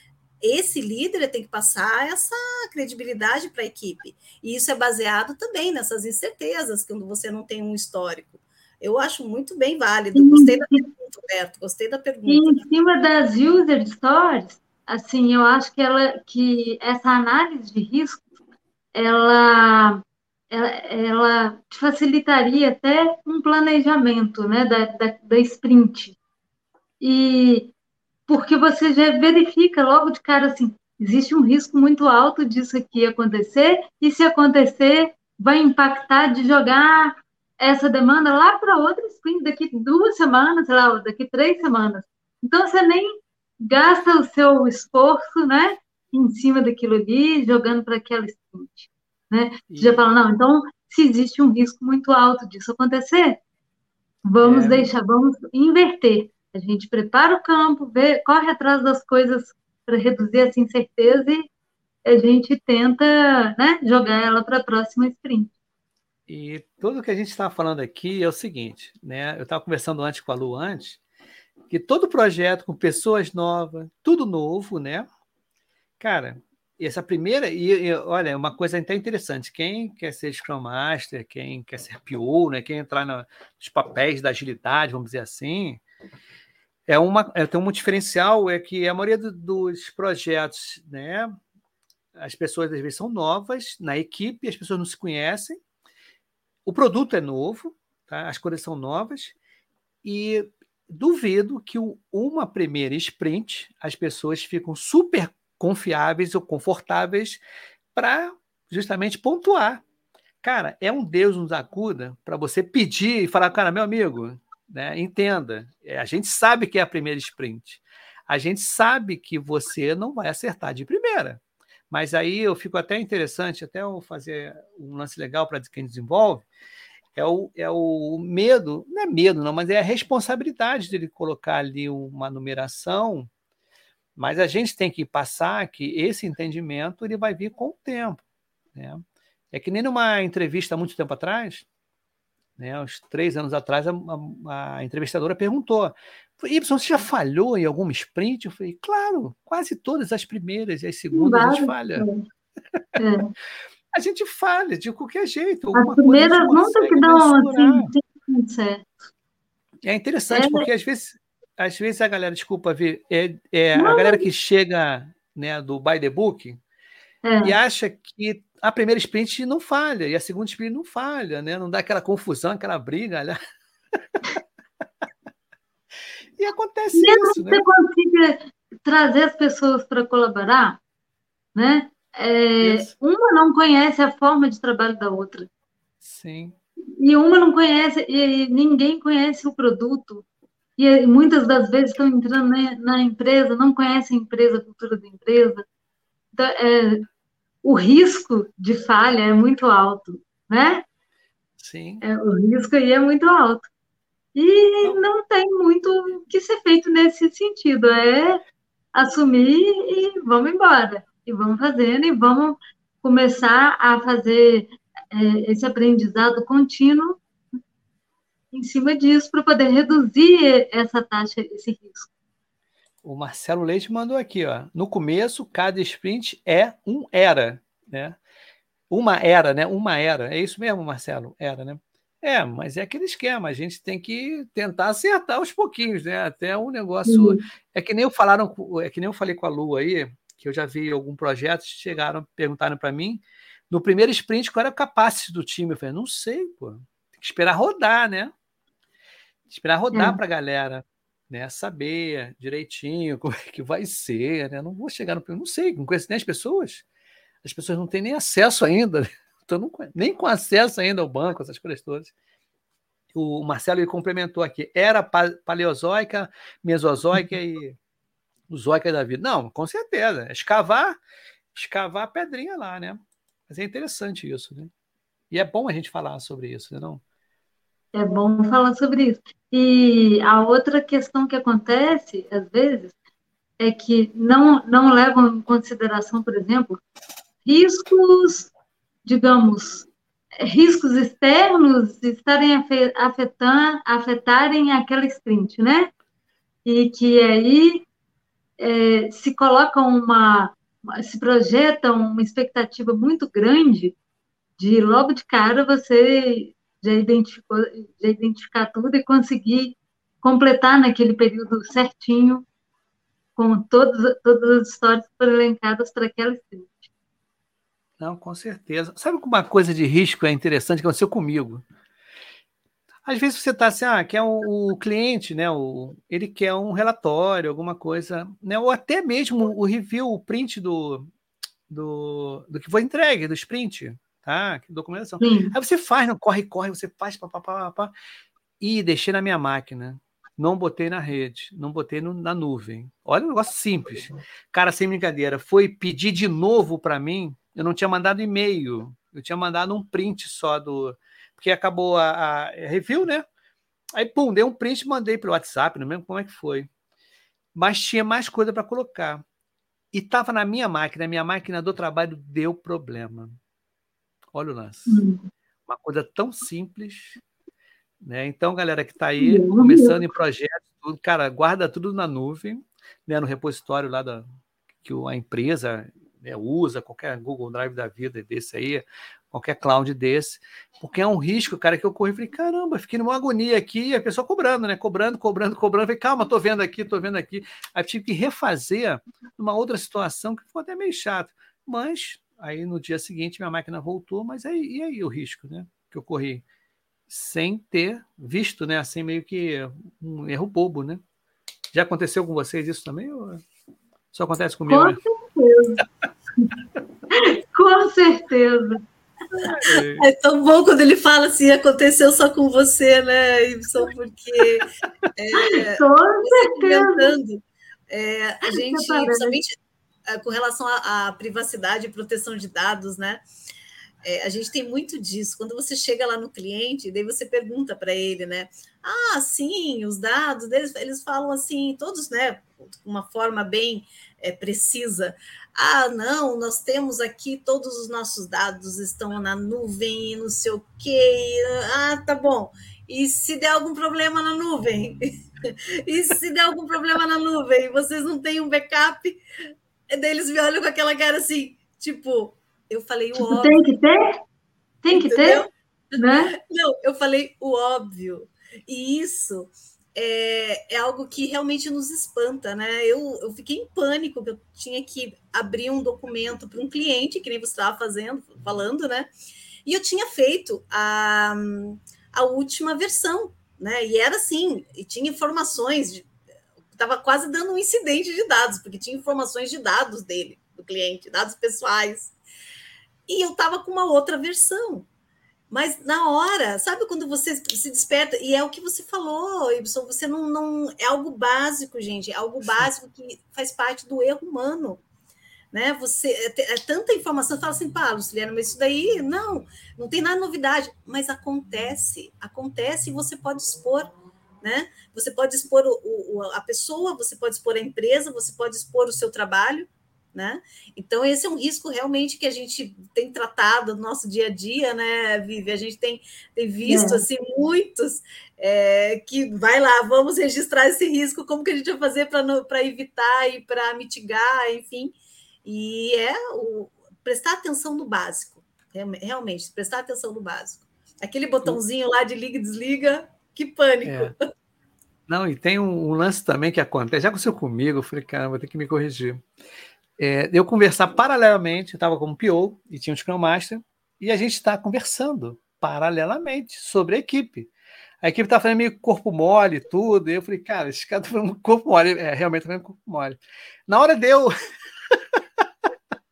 Speaker 3: esse líder tem que passar essa credibilidade para a equipe. E isso é baseado também nessas incertezas, quando você não tem um histórico. Eu acho muito bem válido. Gostei da pergunta, Roberto. Gostei da pergunta. E
Speaker 4: em cima das user stories, assim, eu acho que ela que essa análise de risco, ela ela, ela facilitaria até um planejamento, né, da, da, da sprint. E porque você já verifica logo de cara assim, existe um risco muito alto disso aqui acontecer, e se acontecer, vai impactar de jogar essa demanda lá para outra sprint daqui duas semanas, sei lá, daqui três semanas. Então você nem gasta o seu esforço, né, em cima daquilo ali, jogando para aquela sprint, né? Você já fala, não, então se existe um risco muito alto disso acontecer, vamos é. deixar, vamos inverter. A gente prepara o campo, vê, corre atrás das coisas para reduzir essa incerteza e a gente tenta né, jogar ela para a próxima sprint.
Speaker 1: E tudo que a gente está falando aqui é o seguinte, né? Eu estava conversando antes com a Lu antes, que todo projeto com pessoas novas, tudo novo, né? Cara, essa primeira, e, e, olha, uma coisa até interessante, quem quer ser Scrum Master, quem quer ser PO, né, quem entrar no, nos papéis da agilidade, vamos dizer assim, é uma, é, tem um diferencial, é que a maioria do, dos projetos, né, as pessoas às vezes são novas na equipe, as pessoas não se conhecem, o produto é novo, tá? as coisas são novas, e duvido que uma primeira sprint as pessoas ficam super confiáveis ou confortáveis para justamente pontuar. Cara, é um Deus nos acuda para você pedir e falar, cara, meu amigo, né, entenda, é, a gente sabe que é a primeira sprint. A gente sabe que você não vai acertar de primeira. Mas aí eu fico até interessante, até eu fazer um lance legal para quem desenvolve, é o, é o medo, não é medo, não, mas é a responsabilidade dele colocar ali uma numeração, mas a gente tem que passar que esse entendimento ele vai vir com o tempo. Né? É que nem numa entrevista há muito tempo atrás, né, uns três anos atrás, a, a, a entrevistadora perguntou: Y, você já falhou em alguma sprint? Eu falei, claro, quase todas as primeiras e as segundas a gente falha. É. a gente falha de qualquer jeito.
Speaker 4: As primeiras nunca que dão assim,
Speaker 1: certo. É interessante, é. porque às vezes, às vezes a galera, desculpa, ver, é, é a galera que chega né, do by the book é. e acha que a primeira sprint não falha e a segunda sprint não falha, né? Não dá aquela confusão, aquela briga. Olha. E acontece Mesmo isso.
Speaker 4: que né? você consiga trazer as pessoas para colaborar, né? É, uma não conhece a forma de trabalho da outra.
Speaker 1: Sim.
Speaker 4: E uma não conhece, e ninguém conhece o produto. E muitas das vezes estão entrando na, na empresa, não conhecem a empresa, a cultura da empresa. Então, é, o risco de falha é muito alto, né?
Speaker 1: Sim.
Speaker 4: É, o risco aí é muito alto. E não tem muito que ser feito nesse sentido. É assumir e vamos embora. E vamos fazendo e vamos começar a fazer é, esse aprendizado contínuo em cima disso para poder reduzir essa taxa, esse risco.
Speaker 1: O Marcelo Leite mandou aqui, ó. No começo, cada sprint é um era, né? Uma era, né? Uma era. É isso mesmo, Marcelo? Era, né? É, mas é aquele esquema, a gente tem que tentar acertar aos pouquinhos, né? Até um negócio. Uhum. É que nem eu falaram, é que nem eu falei com a Lu aí, que eu já vi algum projeto, chegaram, perguntaram para mim, no primeiro sprint, qual era a capacidade do time? Eu falei, não sei, pô. Tem que esperar rodar, né? Esperar rodar é. para a galera, né? Saber direitinho como é que vai ser, né? Não vou chegar no. Não sei, não conheço nem as pessoas. As pessoas não têm nem acesso ainda. Não, nem com acesso ainda ao banco, essas coisas todas. O Marcelo ele complementou aqui: era paleozoica, mesozoica e zoica da vida. Não, com certeza. Escavar, escavar a pedrinha lá, né? Mas é interessante isso, né? E é bom a gente falar sobre isso, né? Não?
Speaker 4: É bom falar sobre isso. E a outra questão que acontece, às vezes, é que não, não levam em consideração, por exemplo, riscos, digamos, riscos externos estarem afetando, afetarem aquela sprint, né? E que aí é, se coloca uma, se projeta uma expectativa muito grande de logo de cara você já identificou, já identificar tudo e conseguir completar naquele período certinho com todas, todas as histórias elencadas para aquela sprint.
Speaker 1: Não, com certeza. Sabe uma coisa de risco é interessante que aconteceu comigo? Às vezes você está assim, ah, quer o, o, cliente, né? O, ele quer um relatório, alguma coisa, né? Ou até mesmo o review, o print do, do, do que foi entregue, do sprint, tá? Documentação. Sim. Aí você faz, não corre, corre, você faz, pá, pá, pá, pá, e deixei na minha máquina. Não botei na rede, não botei no, na nuvem. Olha um negócio simples. Cara, sem brincadeira, foi pedir de novo para mim eu não tinha mandado e-mail, eu tinha mandado um print só do. Porque acabou a, a review, né? Aí, pum, dei um print e mandei pelo WhatsApp, não lembro como é que foi. Mas tinha mais coisa para colocar. E estava na minha máquina, a minha máquina do trabalho deu problema. Olha o lance. Hum. Uma coisa tão simples. Né? Então, galera que está aí, começando em projetos, cara, guarda tudo na nuvem, né? no repositório lá da, que a empresa né, usa, qualquer Google Drive da vida desse aí, qualquer cloud desse, porque é um risco, cara, que eu corri falei, caramba, fiquei numa agonia aqui, e a pessoa cobrando, né? Cobrando, cobrando, cobrando, falei, calma, tô vendo aqui, tô vendo aqui. Aí tive que refazer numa outra situação que ficou até meio chato. Mas aí no dia seguinte minha máquina voltou, mas aí, e aí o risco, né? Que eu corri sem ter visto, né? Assim, meio que um erro bobo, né? Já aconteceu com vocês isso também? Ou só acontece comigo?
Speaker 4: Com né? Com certeza.
Speaker 3: É tão bom quando ele fala assim, aconteceu só com você, né, Ibson? Porque
Speaker 4: é, com certeza.
Speaker 3: É, a gente, principalmente é, com relação à, à, privacidade e proteção de dados, né? É, a gente tem muito disso. Quando você chega lá no cliente, daí você pergunta para ele, né? Ah, sim, os dados deles, eles falam assim, todos, né? Uma forma bem é, precisa. Ah, não, nós temos aqui todos os nossos dados estão na nuvem, não sei o quê. Ah, tá bom. E se der algum problema na nuvem? e se der algum problema na nuvem, vocês não têm um backup? Daí eles me olham com aquela cara assim, tipo, eu falei o tipo, óbvio.
Speaker 4: Tem que ter? Tem que Entendeu? ter? Né?
Speaker 3: Não, eu falei o óbvio. E isso é, é, algo que realmente nos espanta, né? Eu, eu fiquei em pânico, que eu tinha que abrir um documento para um cliente, que nem você estava fazendo, falando, né? E eu tinha feito a, a última versão, né? E era assim, e tinha informações, estava quase dando um incidente de dados, porque tinha informações de dados dele, do cliente, dados pessoais. E eu estava com uma outra versão. Mas na hora, sabe quando você se desperta? E é o que você falou, Ibson, você não, não. É algo básico, gente, é algo básico que faz parte do erro humano. Né? Você é, é tanta informação, você fala assim, pá, Luciliana, mas isso daí não, não tem nada de novidade, mas acontece, acontece e você pode expor, né? Você pode expor o, o, a pessoa, você pode expor a empresa, você pode expor o seu trabalho, né? Então, esse é um risco realmente que a gente tem tratado no nosso dia a dia, né, Vivi? A gente tem, tem visto é. assim, muitos é, que vai lá, vamos registrar esse risco, como que a gente vai fazer para evitar e para mitigar, enfim. E é o, prestar atenção no básico, realmente, prestar atenção no básico. Aquele botãozinho lá de liga e desliga, que pânico.
Speaker 1: É. Não, e tem um, um, lance também que acontece, já aconteceu comigo, eu falei, cara, vou ter que me corrigir é, eu conversar paralelamente, estava como PO e tinha um Scrum Master, e a gente está conversando paralelamente sobre a equipe. A equipe está fazendo meio corpo mole tudo, e eu falei, cara, esse cara está fazendo corpo mole, é, realmente fazendo corpo mole. Na hora deu.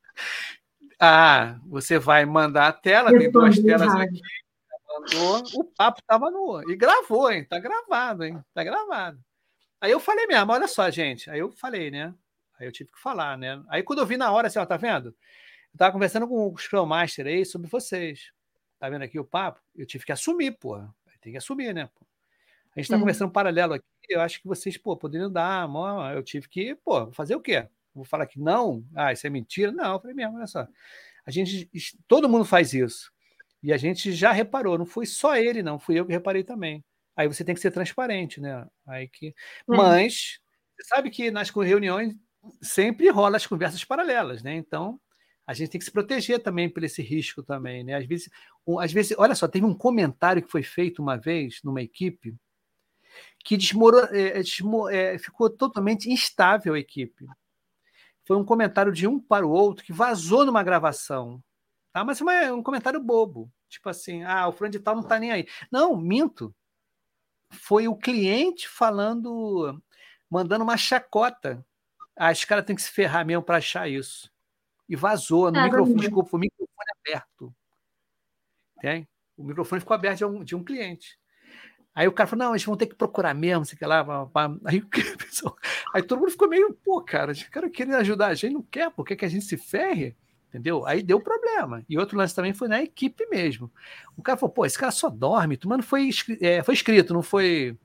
Speaker 1: ah, você vai mandar a tela, tem duas telas aqui. Mandou, o papo estava no. E gravou, hein? Tá gravado, hein? Tá gravado. Aí eu falei mesmo, olha só, gente. Aí eu falei, né? Aí eu tive que falar, né? Aí quando eu vi na hora, assim, ó, tá vendo? Eu tava conversando com o Scrum Master aí sobre vocês. Tá vendo aqui o papo? Eu tive que assumir, pô. tem que assumir, né? A gente está hum. conversando paralelo aqui, eu acho que vocês, pô, poderiam dar, eu tive que, pô, fazer o quê? Vou falar que não? Ah, isso é mentira? Não, eu falei mesmo, olha só. A gente, todo mundo faz isso. E a gente já reparou, não foi só ele, não, fui eu que reparei também. Aí você tem que ser transparente, né? Aí que... É. Mas, você sabe que nas reuniões sempre rola as conversas paralelas, né? Então, a gente tem que se proteger também por esse risco também, né? Às vezes, às vezes, olha só, teve um comentário que foi feito uma vez numa equipe que desmorou, é, é, ficou totalmente instável a equipe. Foi um comentário de um para o outro que vazou numa gravação, tá? Mas é um comentário bobo, tipo assim, ah, o fulano de tal não está nem aí. Não, minto. Foi o cliente falando, mandando uma chacota. Ah, esse cara tem que se ferrar mesmo para achar isso e vazou no microfone, desculpa, foi o microfone aberto. Tem? O microfone ficou aberto de um, de um cliente. Aí o cara falou: não, eles vão ter que procurar mesmo, sei lá. Aí, aí todo mundo ficou meio, pô, cara, o cara querendo ajudar a gente, não quer, por que, que a gente se ferre? Entendeu? Aí deu problema. E outro lance também foi na equipe mesmo. O cara falou: pô, esse cara só dorme. Mano, foi, é, foi escrito, não foi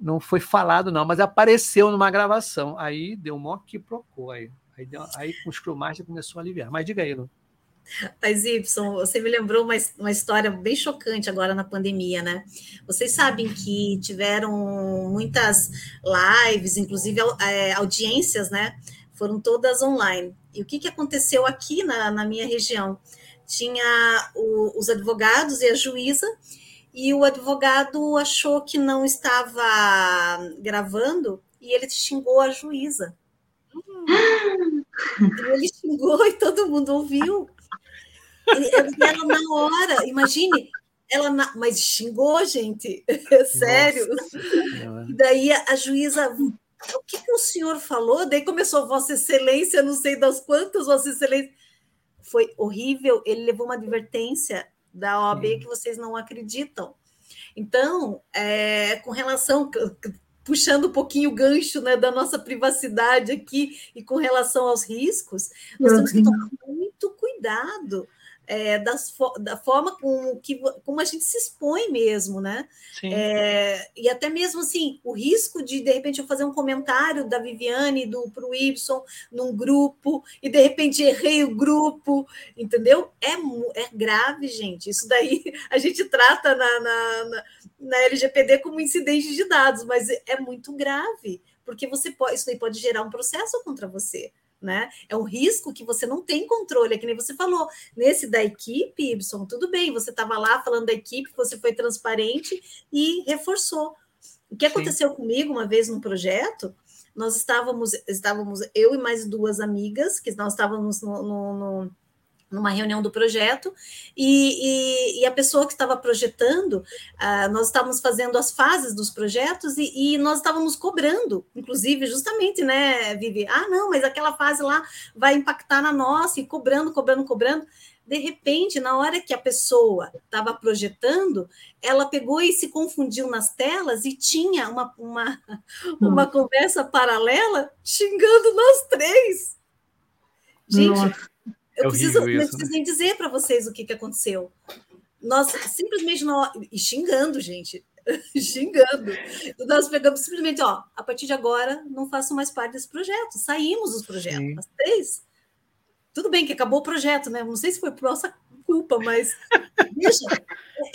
Speaker 1: não foi falado, não, mas apareceu numa gravação. Aí deu um maior que procurou aí. Aí, deu, aí com os Scrum começou a aliviar. Mas diga aí, Lu.
Speaker 3: Mas, Y, você me lembrou uma, uma história bem chocante agora na pandemia, né? Vocês sabem que tiveram muitas lives, inclusive é, audiências, né? Foram todas online. E o que, que aconteceu aqui na, na minha região? Tinha o, os advogados e a juíza, e o advogado achou que não estava gravando e ele xingou a juíza. Ele xingou e todo mundo ouviu. E ela na hora, imagine, ela na, mas xingou, gente, sério. Nossa. Daí a, a juíza, o que, que o senhor falou? Daí começou Vossa Excelência, não sei das quantas, Vossa Excelência. Foi horrível. Ele levou uma advertência da OAB que vocês não acreditam. Então, é, com relação, puxando um pouquinho o gancho né, da nossa privacidade aqui e com relação aos riscos, nós temos que tomar muito cuidado é, das, da forma com que como a gente se expõe mesmo, né? É, e até mesmo assim, o risco de de repente eu fazer um comentário da Viviane do para o Y num grupo e de repente errei o grupo, entendeu? É, é grave, gente. Isso daí a gente trata na, na, na, na LGPD como incidente de dados, mas é muito grave, porque você pode, isso daí pode gerar um processo contra você né? É um risco que você não tem controle, é que nem você falou. Nesse da equipe, Y, tudo bem, você estava lá falando da equipe, você foi transparente e reforçou. O que aconteceu Sim. comigo uma vez num projeto, nós estávamos, estávamos eu e mais duas amigas, que nós estávamos no, no, no numa reunião do projeto, e, e, e a pessoa que estava projetando, uh, nós estávamos fazendo as fases dos projetos e, e, nós estávamos cobrando, inclusive, justamente, né, Vivi? Ah, não, mas aquela fase lá vai impactar na nossa, e cobrando, cobrando, cobrando. De repente, na hora que a pessoa estava projetando, ela pegou e se confundiu nas telas e tinha uma, uma, uma hum. conversa paralela xingando nós três. Gente, Nossa eu é preciso, isso, não preciso né? nem dizer para vocês o que, que aconteceu. Nós simplesmente nós, e xingando, gente, xingando. Nós pegamos simplesmente, ó, a partir de agora não faço mais parte desse projeto. Saímos dos projetos, Sim. as três. Tudo bem que acabou o projeto, né? Não sei se foi por nossa culpa, mas veja,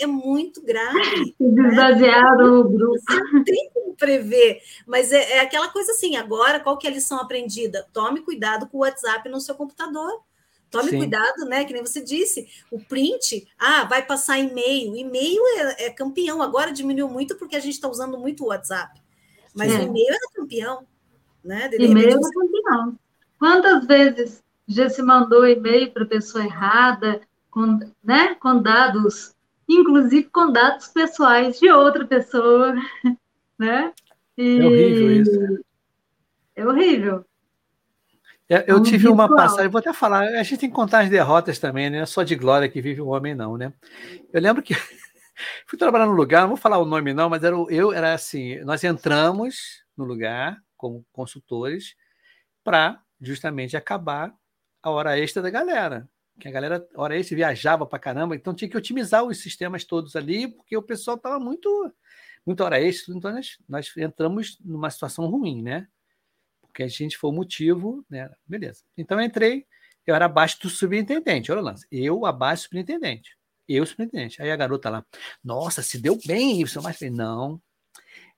Speaker 3: é, é muito grave.
Speaker 4: Desbasearam né? o grupo.
Speaker 3: Você não tem como prever, mas é, é aquela coisa assim. Agora, qual que é a lição aprendida? Tome cuidado com o WhatsApp no seu computador Tome Sim. cuidado, né? Que nem você disse, o print, ah, vai passar e-mail. E-mail é, é campeão. Agora diminuiu muito porque a gente está usando muito o WhatsApp. Mas é. o e-mail é campeão, né?
Speaker 4: E-mail é campeão. Quantas vezes já se mandou e-mail para pessoa errada, com, né? Com dados, inclusive com dados pessoais de outra pessoa, né?
Speaker 1: E... É horrível isso.
Speaker 4: É horrível.
Speaker 1: É, eu tive uma passagem, vou até falar, a gente tem que contar as derrotas também, né? Só de glória que vive o homem, não, né? Eu lembro que fui trabalhar no lugar, não vou falar o nome, não, mas era, eu era assim: nós entramos no lugar como consultores para justamente acabar a hora extra da galera. que a galera, hora esse, viajava para caramba, então tinha que otimizar os sistemas todos ali, porque o pessoal estava muito, muito hora extra, então nós, nós entramos numa situação ruim, né? Porque a gente foi o motivo, né? Beleza. Então eu entrei, eu era abaixo do subintendente, olha o lance, eu abaixo do superintendente, eu superintendente. Aí a garota lá, nossa, se deu bem isso, mas falei, não,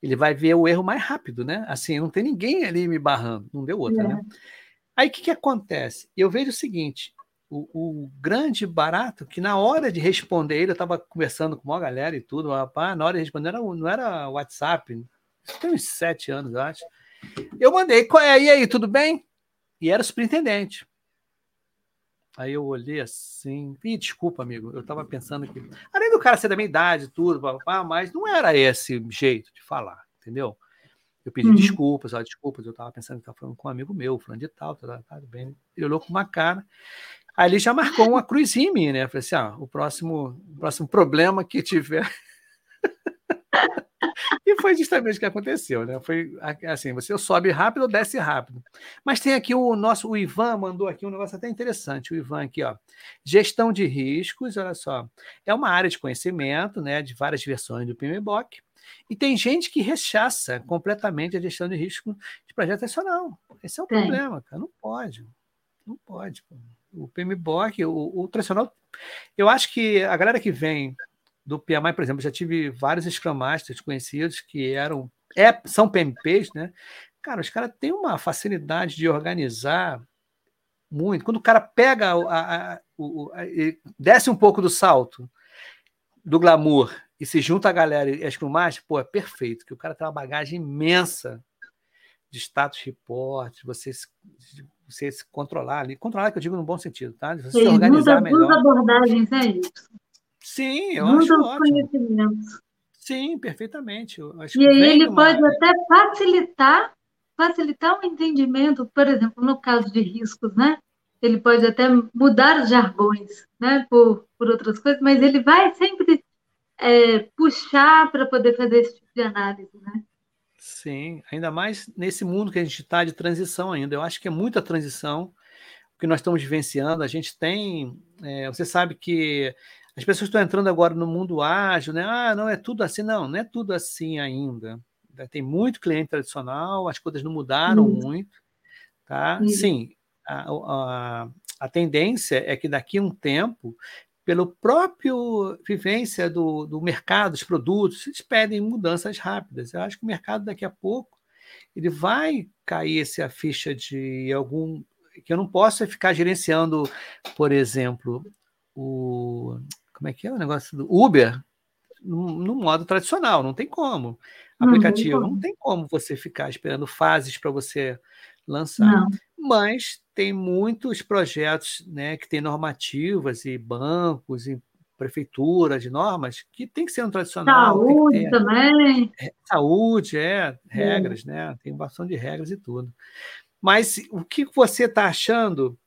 Speaker 1: ele vai ver o erro mais rápido, né? Assim, não tem ninguém ali me barrando, não deu outra, né? é. né? Aí o que, que acontece? Eu vejo o seguinte: o, o, grande barato, que na hora de responder ele, eu estava conversando com uma galera e tudo, rapaz, na hora de responder não era, não era WhatsApp, tem uns sete anos, eu acho. Eu mandei, qual é? E aí, tudo bem? E era o superintendente. Aí eu olhei assim, e desculpa, amigo, eu estava pensando que, além do cara ser da minha idade, tudo, mas não era esse jeito de falar, entendeu? Eu pedi uhum. desculpas, ó, desculpas, eu estava pensando que estava falando com um amigo meu, falando de tal, tá, tá, tá, bem. Ele olhou com uma cara. Aí ele já marcou uma cruzinha em mim, né? Eu falei assim: ah, o próximo, o próximo problema que tiver. E foi justamente o que aconteceu, né? Foi assim: você sobe rápido ou desce rápido. Mas tem aqui o nosso, o Ivan mandou aqui um negócio até interessante. O Ivan aqui, ó. Gestão de riscos, olha só. É uma área de conhecimento, né? De várias versões do PMBOK e tem gente que rechaça completamente a gestão de risco de projeto nacional. Esse é o problema, cara. Não pode. Não pode. O PMBOK, o, o tradicional. Eu acho que a galera que vem do PMI, por exemplo, já tive vários Scrum Masters conhecidos que eram é, são PMPs, né? Cara, os caras têm uma facilidade de organizar muito. Quando o cara pega a, a, a, o, desce um pouco do salto do glamour e se junta a galera e as Master, pô, é perfeito, que o cara tem uma bagagem imensa de status report, você se, você se controlar ali, controlar que eu digo no bom sentido, tá? Você
Speaker 4: Ele se organizar muda melhor. abordagens, é isso?
Speaker 1: Sim, eu muda acho ótimo. Sim, perfeitamente.
Speaker 4: e aí ele uma... pode até facilitar facilitar o entendimento, por exemplo, no caso de riscos, né? Ele pode até mudar os jargões, né, por, por outras coisas, mas ele vai sempre é, puxar para poder fazer esse tipo de análise, né?
Speaker 1: Sim, ainda mais nesse mundo que a gente está de transição ainda. Eu acho que é muita transição que nós estamos vivenciando. A gente tem, é, você sabe que as pessoas estão entrando agora no mundo ágil, né? Ah, não é tudo assim, não, não é tudo assim ainda. Tem muito cliente tradicional, as coisas não mudaram Isso. muito, tá? Isso. Sim, a, a, a tendência é que daqui a um tempo pelo próprio vivência do, do mercado, dos produtos, eles pedem mudanças rápidas. Eu acho que o mercado daqui a pouco ele vai cair essa ficha de algum que eu não posso ficar gerenciando, por exemplo, o como é que é o negócio do Uber no, no modo tradicional, não tem como. Aplicativo, não, não tem como você ficar esperando fases para você lançar. Não. Mas tem muitos projetos né, que têm normativas e bancos e prefeituras de normas que tem que ser um tradicional.
Speaker 4: Saúde ter,
Speaker 1: também. É, saúde, é, regras, é. né? Tem bastante de regras e tudo. Mas o que você está achando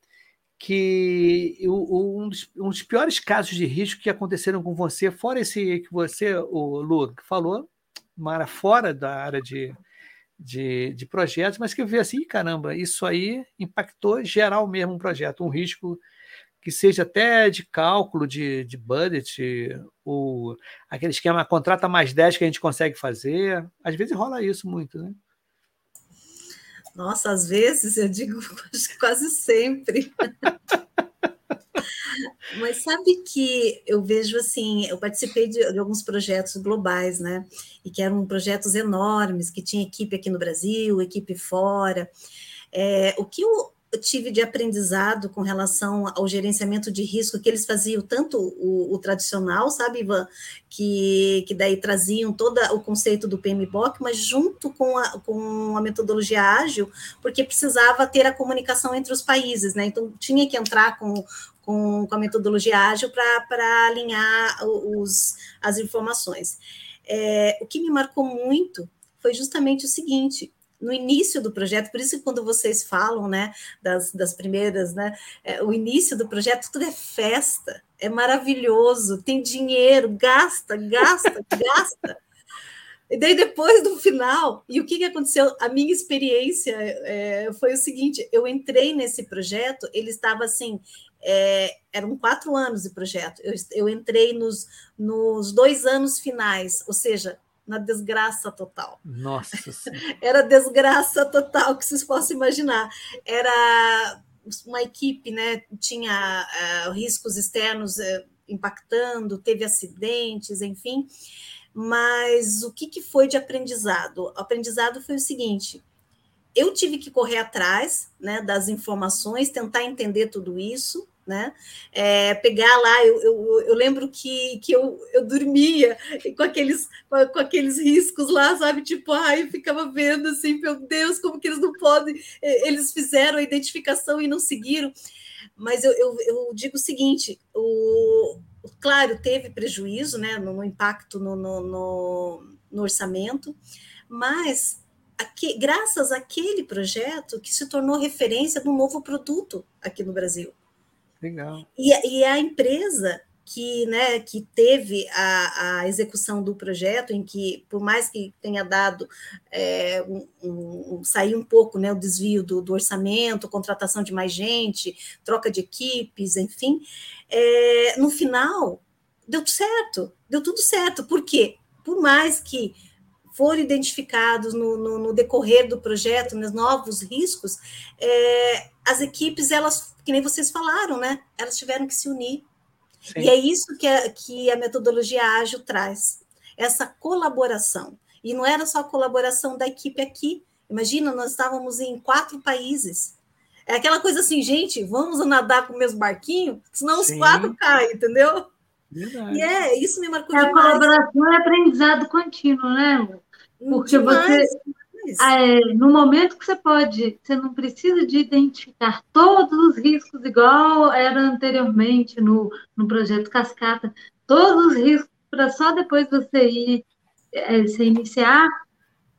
Speaker 1: que um, dos, um, dos, piores casos de risco que aconteceram com você, fora esse que você, o Lu, falou, Mara, fora da área de, de, de projetos, mas que eu vi assim, caramba, isso aí impactou geral mesmo um projeto, um risco que seja até de cálculo de, de budget, ou aquele esquema contrata mais 10 que a gente consegue fazer. Às vezes rola isso muito, né?
Speaker 3: Nossa, às vezes eu digo quase sempre. Mas sabe que eu vejo assim, eu participei de, de, alguns projetos globais, né? E que eram projetos enormes, que tinha equipe aqui no Brasil, equipe fora. É, o que eu, eu tive de aprendizado com relação ao gerenciamento de risco, que eles faziam tanto o, o, tradicional, sabe, Ivan, que, que daí traziam todo o conceito do PMBOK, mas junto com a, com a metodologia ágil, porque precisava ter a comunicação entre os países, né? Então tinha que entrar com, com, com a metodologia ágil para alinhar os, as informações. É, o que me marcou muito foi justamente o seguinte: no início do projeto, por isso que quando vocês falam, né, das, das primeiras, né, é, o início do projeto, tudo é festa, é maravilhoso, tem dinheiro, gasta, gasta, gasta. E daí, depois do final, e o que, que aconteceu? A minha experiência é, foi o seguinte: eu entrei nesse projeto, ele estava assim, é, eram quatro anos de projeto. Eu, eu entrei nos, nos dois anos finais, ou seja, na desgraça total.
Speaker 1: Nossa
Speaker 3: Era desgraça total, que vocês possam imaginar. Era uma equipe, né? Tinha uh, riscos externos uh, impactando, teve acidentes, enfim. Mas o que, que foi de aprendizado? O aprendizado foi o seguinte: eu tive que correr atrás né, das informações, tentar entender tudo isso, né? É, pegar lá, eu, eu, eu, lembro que, que eu, eu dormia com aqueles, com, aqueles riscos lá, sabe? Tipo, ai, eu ficava vendo assim, meu Deus, como que eles não podem, eles fizeram a identificação e não seguiram. Mas eu, eu, eu digo o seguinte: o, claro, teve prejuízo né, no, no impacto no, no, no, no orçamento, mas Aqui, graças àquele projeto que se tornou referência de um novo produto aqui no Brasil.
Speaker 1: Legal.
Speaker 3: E, e a empresa que, né, que teve a, a, execução do projeto, em que, por mais que tenha dado, é, um, um, sair um pouco né, o desvio do, do, orçamento, contratação de mais gente, troca de equipes, enfim, é, no final deu certo, deu tudo certo. Por quê? Por mais que foram identificados no, no, no decorrer do projeto, nos novos riscos, é, as equipes, elas, que nem vocês falaram, né? Elas tiveram que se unir. Sim. E é isso que a, que a metodologia ágil traz, essa colaboração. E não era só a colaboração da equipe aqui. Imagina, nós estávamos em quatro países. É aquela coisa assim, gente, vamos nadar com o mesmo barquinho, senão Sim. os quatro caem, entendeu? Verdade. E é, isso me marcou
Speaker 4: é demais. A colaboração é aprendizado contínuo, né, Lu? Porque demais, você, é, no momento que você pode, você não precisa de identificar todos os riscos, igual era anteriormente no, no projeto Cascata, todos os riscos, para só depois você ir, é, iniciar,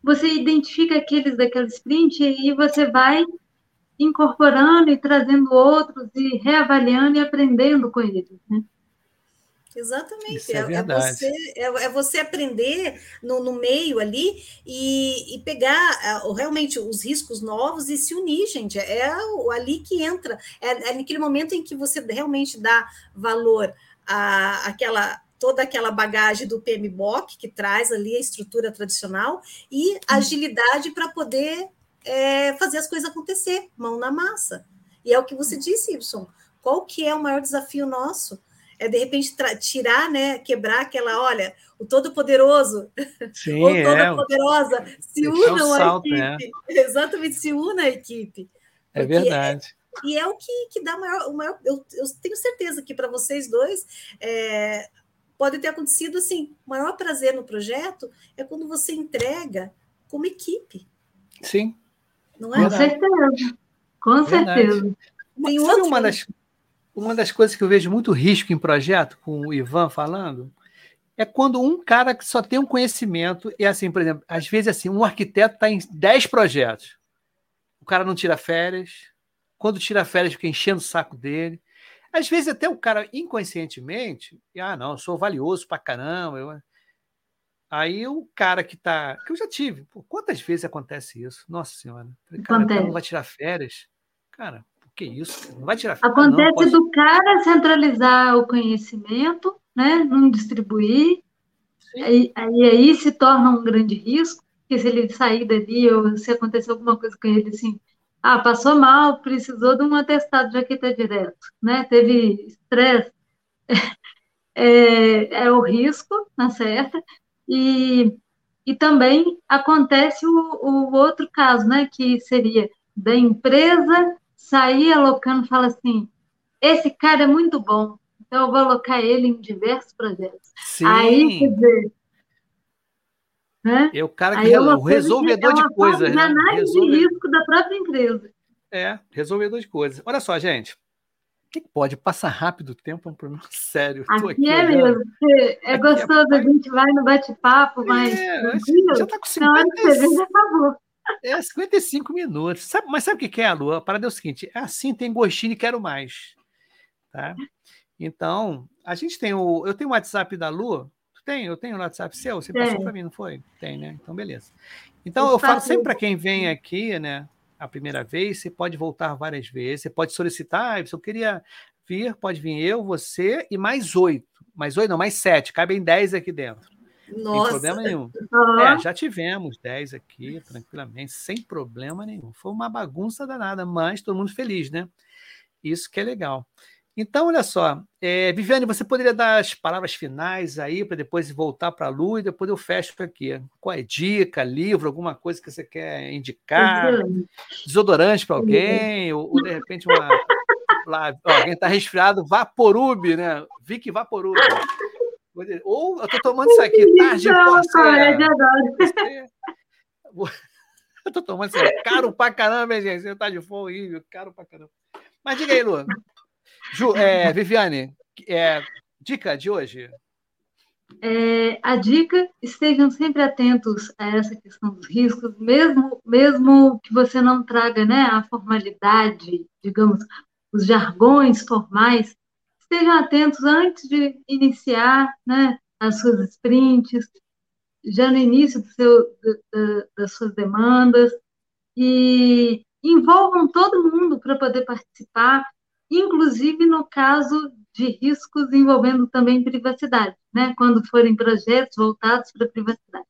Speaker 4: você identifica aqueles daquele sprint e você vai incorporando e trazendo outros e reavaliando e aprendendo com eles, né?
Speaker 3: Exatamente. É, é, é, você, é, é, você aprender no, no meio ali e, e pegar é, realmente os riscos novos e se unir, gente. É, é ali que entra. É, é naquele momento em que você realmente dá valor à, àquela toda aquela bagagem do PMBOK, que traz ali a estrutura tradicional, e agilidade para poder é, fazer as coisas acontecer, mão na massa. E é o que você disse, Y. Qual que é o maior desafio nosso? É de repente tirar, né, quebrar aquela, olha, o Todo-Poderoso ou é, Toda-Poderosa é, se unam à equipe. É. Exatamente, se una à equipe.
Speaker 1: É verdade.
Speaker 3: É, e é o que, que dá maior, o maior. Eu, eu tenho certeza que para vocês dois é, pode ter acontecido assim: o maior prazer no projeto é quando você entrega como equipe.
Speaker 1: Sim.
Speaker 4: Não é? Com certeza. Com verdade. certeza.
Speaker 1: Tem Sabe uma das, uma das coisas que eu vejo muito risco em projeto, com o Ivan falando, é quando um cara que só tem um conhecimento, e assim, por exemplo, às vezes assim, um arquiteto está em 10 projetos. O cara não tira férias, quando tira férias fica enchendo o saco dele. Às vezes até o cara inconscientemente, ah, não, eu sou valioso pra caramba. Eu... Aí o cara que tá, que eu já tive, pô, quantas vezes acontece isso? Nossa senhora, cara, o cara não vai tirar férias. Cara, que isso? Não vai tirar
Speaker 4: Acontece
Speaker 1: não,
Speaker 4: do cara centralizar o conhecimento, né? Não distribuir. Aí, aí, aí se torna um grande risco, porque se ele sair dali ou se acontecer alguma coisa com ele assim, ah, passou mal, precisou de um atestado de jaqueta direto, né? Teve estresse. É, é, o risco, na certa, e, e também acontece o, o outro caso, né? Que seria da empresa sair alocando, fala assim, esse cara é muito bom, então eu vou alocar ele em diversos projetos.
Speaker 1: Sim.
Speaker 4: Aí, quer dizer,
Speaker 1: né? É o cara que é o resolvedor de, é de coisas.
Speaker 4: Né? análise de risco da própria empresa.
Speaker 1: É, resolvedor de coisas. Olha só, gente. O que pode? Passar rápido o tempo é um problema sério.
Speaker 4: Aqui, aqui é olhando. mesmo. É aqui gostoso, é... a gente vai no bate-papo, mas. É,
Speaker 1: já está com 50. Não, já acabou. É 55 minutos. Sabe, mas sabe o que é, a Lua? A parada é o seguinte: é assim, tem gostinho e quero mais. Tá? Então, a gente tem o. Eu tenho o WhatsApp da Lua. Tu tem? Eu tenho o WhatsApp seu? Você passou para mim, não foi? Tem, né? Então, beleza. Então, eu, eu falo sempre para quem vem aqui, né? A primeira vez, você pode voltar várias vezes, você pode solicitar, ah, eu queria vir, pode vir eu, você e mais oito. Mais oito, não, mais sete. Cabem dez aqui dentro. Nossa. Sem problema nenhum. Uhum. É, já tivemos dez aqui, tranquilamente, sem problema nenhum. Foi uma bagunça danada, mas todo mundo feliz, né? Isso que é legal. Então, olha só, é, Viviane, você poderia dar as palavras finais aí para depois voltar para a Lu e depois eu fecho aqui. Qual é dica, livro, alguma coisa que você quer indicar? Desodorante para alguém? Ou, ou, de repente uma. Lá, alguém está resfriado, Vaporub, né? Vic Vaporub. Ou eu estou tomando isso aqui, tarde Eu estou tomando isso aqui, caro pra caramba, gente. Você tá de fome, caro pra caramba. Mas diga aí, Lu. Ju, é, Viviane, é, dica de hoje.
Speaker 4: É, a dica, estejam sempre atentos a essa questão dos riscos, mesmo, mesmo que você não traga né, a formalidade, digamos, os jargões formais, estejam atentos antes de iniciar né, as suas sprints, já no início do seu, das suas demandas, e envolvam todo mundo para poder participar, inclusive no caso de riscos envolvendo também privacidade, né? quando forem projetos voltados para a privacidade.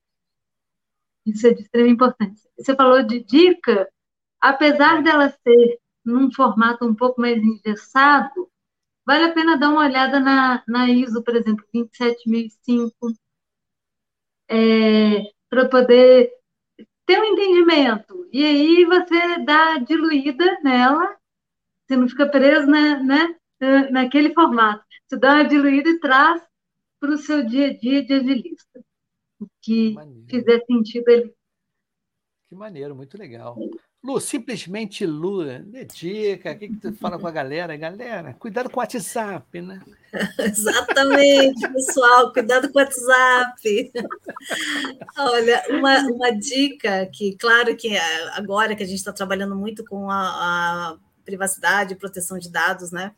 Speaker 4: Isso é de extrema importância. Você falou de dica, apesar dela ser num formato um pouco mais engessado, vale a pena dar uma olhada na, na ISO, por exemplo, 27005, é, para poder ter um entendimento. E aí você dá diluída nela você não fica preso né, né, naquele formato. Você dá uma diluída e traz para o seu dia a dia de agilista. O que fizer sentido ali.
Speaker 1: Que maneiro, muito legal. Lu, simplesmente Lu, dedica, o que, que tu fala com a galera? Galera, cuidado com o WhatsApp, né?
Speaker 3: Exatamente, pessoal, cuidado com o WhatsApp. Olha, uma, uma dica que, claro que agora que a gente está trabalhando muito com a, a privacidade e proteção de dados, né?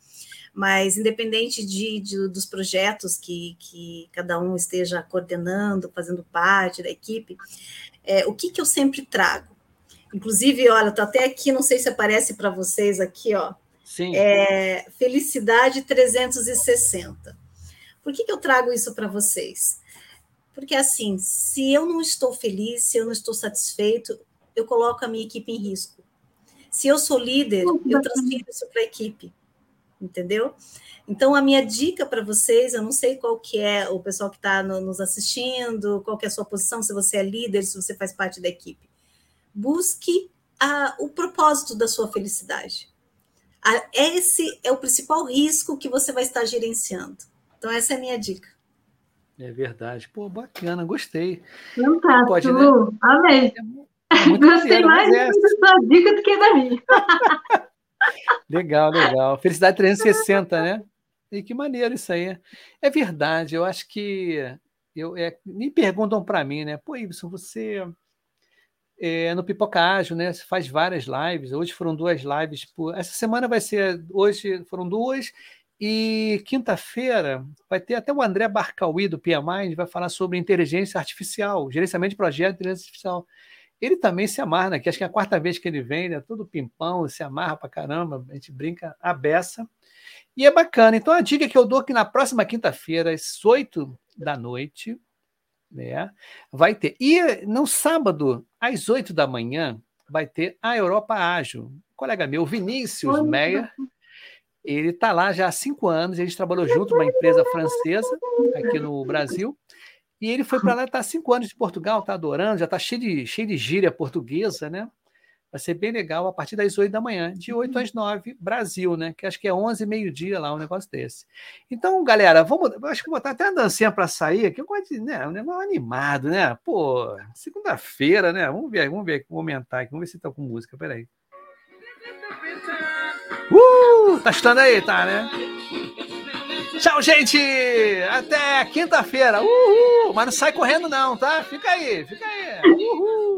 Speaker 3: Mas, independente de, de, dos projetos que, que cada um esteja coordenando, fazendo parte da equipe, é, o que, que eu sempre trago? Inclusive, olha, estou até aqui, não sei se aparece para vocês aqui, ó.
Speaker 1: Sim.
Speaker 3: É, Felicidade 360. Por que, que eu trago isso para vocês? Porque, assim, se eu não estou feliz, se eu não estou satisfeito, eu coloco a minha equipe em risco. Se eu sou líder, eu transfiro isso para a equipe, entendeu? Então, a minha dica para vocês, eu não sei qual que é o pessoal que está no, nos assistindo, qual que é a sua posição, se você é líder, se você faz parte da equipe. Busque a, o propósito da sua felicidade. A, esse é o principal risco que você vai estar gerenciando. Então, essa é a minha dica.
Speaker 1: É verdade. Pô, bacana, gostei.
Speaker 4: Fantástico. Pode, né? Amei. É muito Gostei mais é... da sua dica do que da minha.
Speaker 1: legal, legal. Felicidade 360, né? E que maneiro isso aí. É verdade, eu acho que eu, é, me perguntam para mim, né? Pô, Ibson, você é, no Pipoca Ágil, né? Você faz várias lives. Hoje foram duas lives. Por... Essa semana vai ser. Hoje foram duas. E quinta-feira vai ter até o André Barcauí, do PMI, vai falar sobre inteligência artificial, gerenciamento de projetos de inteligência artificial. Ele também se amarra, né? Que acho que é a quarta vez que ele vem, né? Todo pimpão, se amarra pra caramba, a gente brinca a beça. E é bacana. Então, a dica que eu dou é que na próxima quinta-feira, às oito da noite, né? Vai ter. E no sábado, às oito da manhã, vai ter a Europa Ágil. Um colega meu, Vinícius Oi, Meyer, ele está lá já há cinco anos, a gente trabalhou junto numa empresa francesa aqui no Brasil. E ele foi para lá, está cinco anos de Portugal, está adorando, já está cheio de, cheio de gíria portuguesa, né? Vai ser bem legal a partir das 8 da manhã, de 8 às 9, Brasil, né? Que acho que é 11, meio-dia lá, um negócio desse. Então, galera, vamos, acho que vou botar até a dancinha para sair, que eu gosto de, né? Um negócio animado, né? Pô, segunda-feira, né? Vamos ver, vamos ver, vou aumentar aqui, vamos ver se tá com música, peraí. Uh! Tá estando aí, tá, né? Tchau, gente! Até quinta-feira. Uhul! Mas não sai correndo, não, tá? Fica aí, fica aí. Uhul!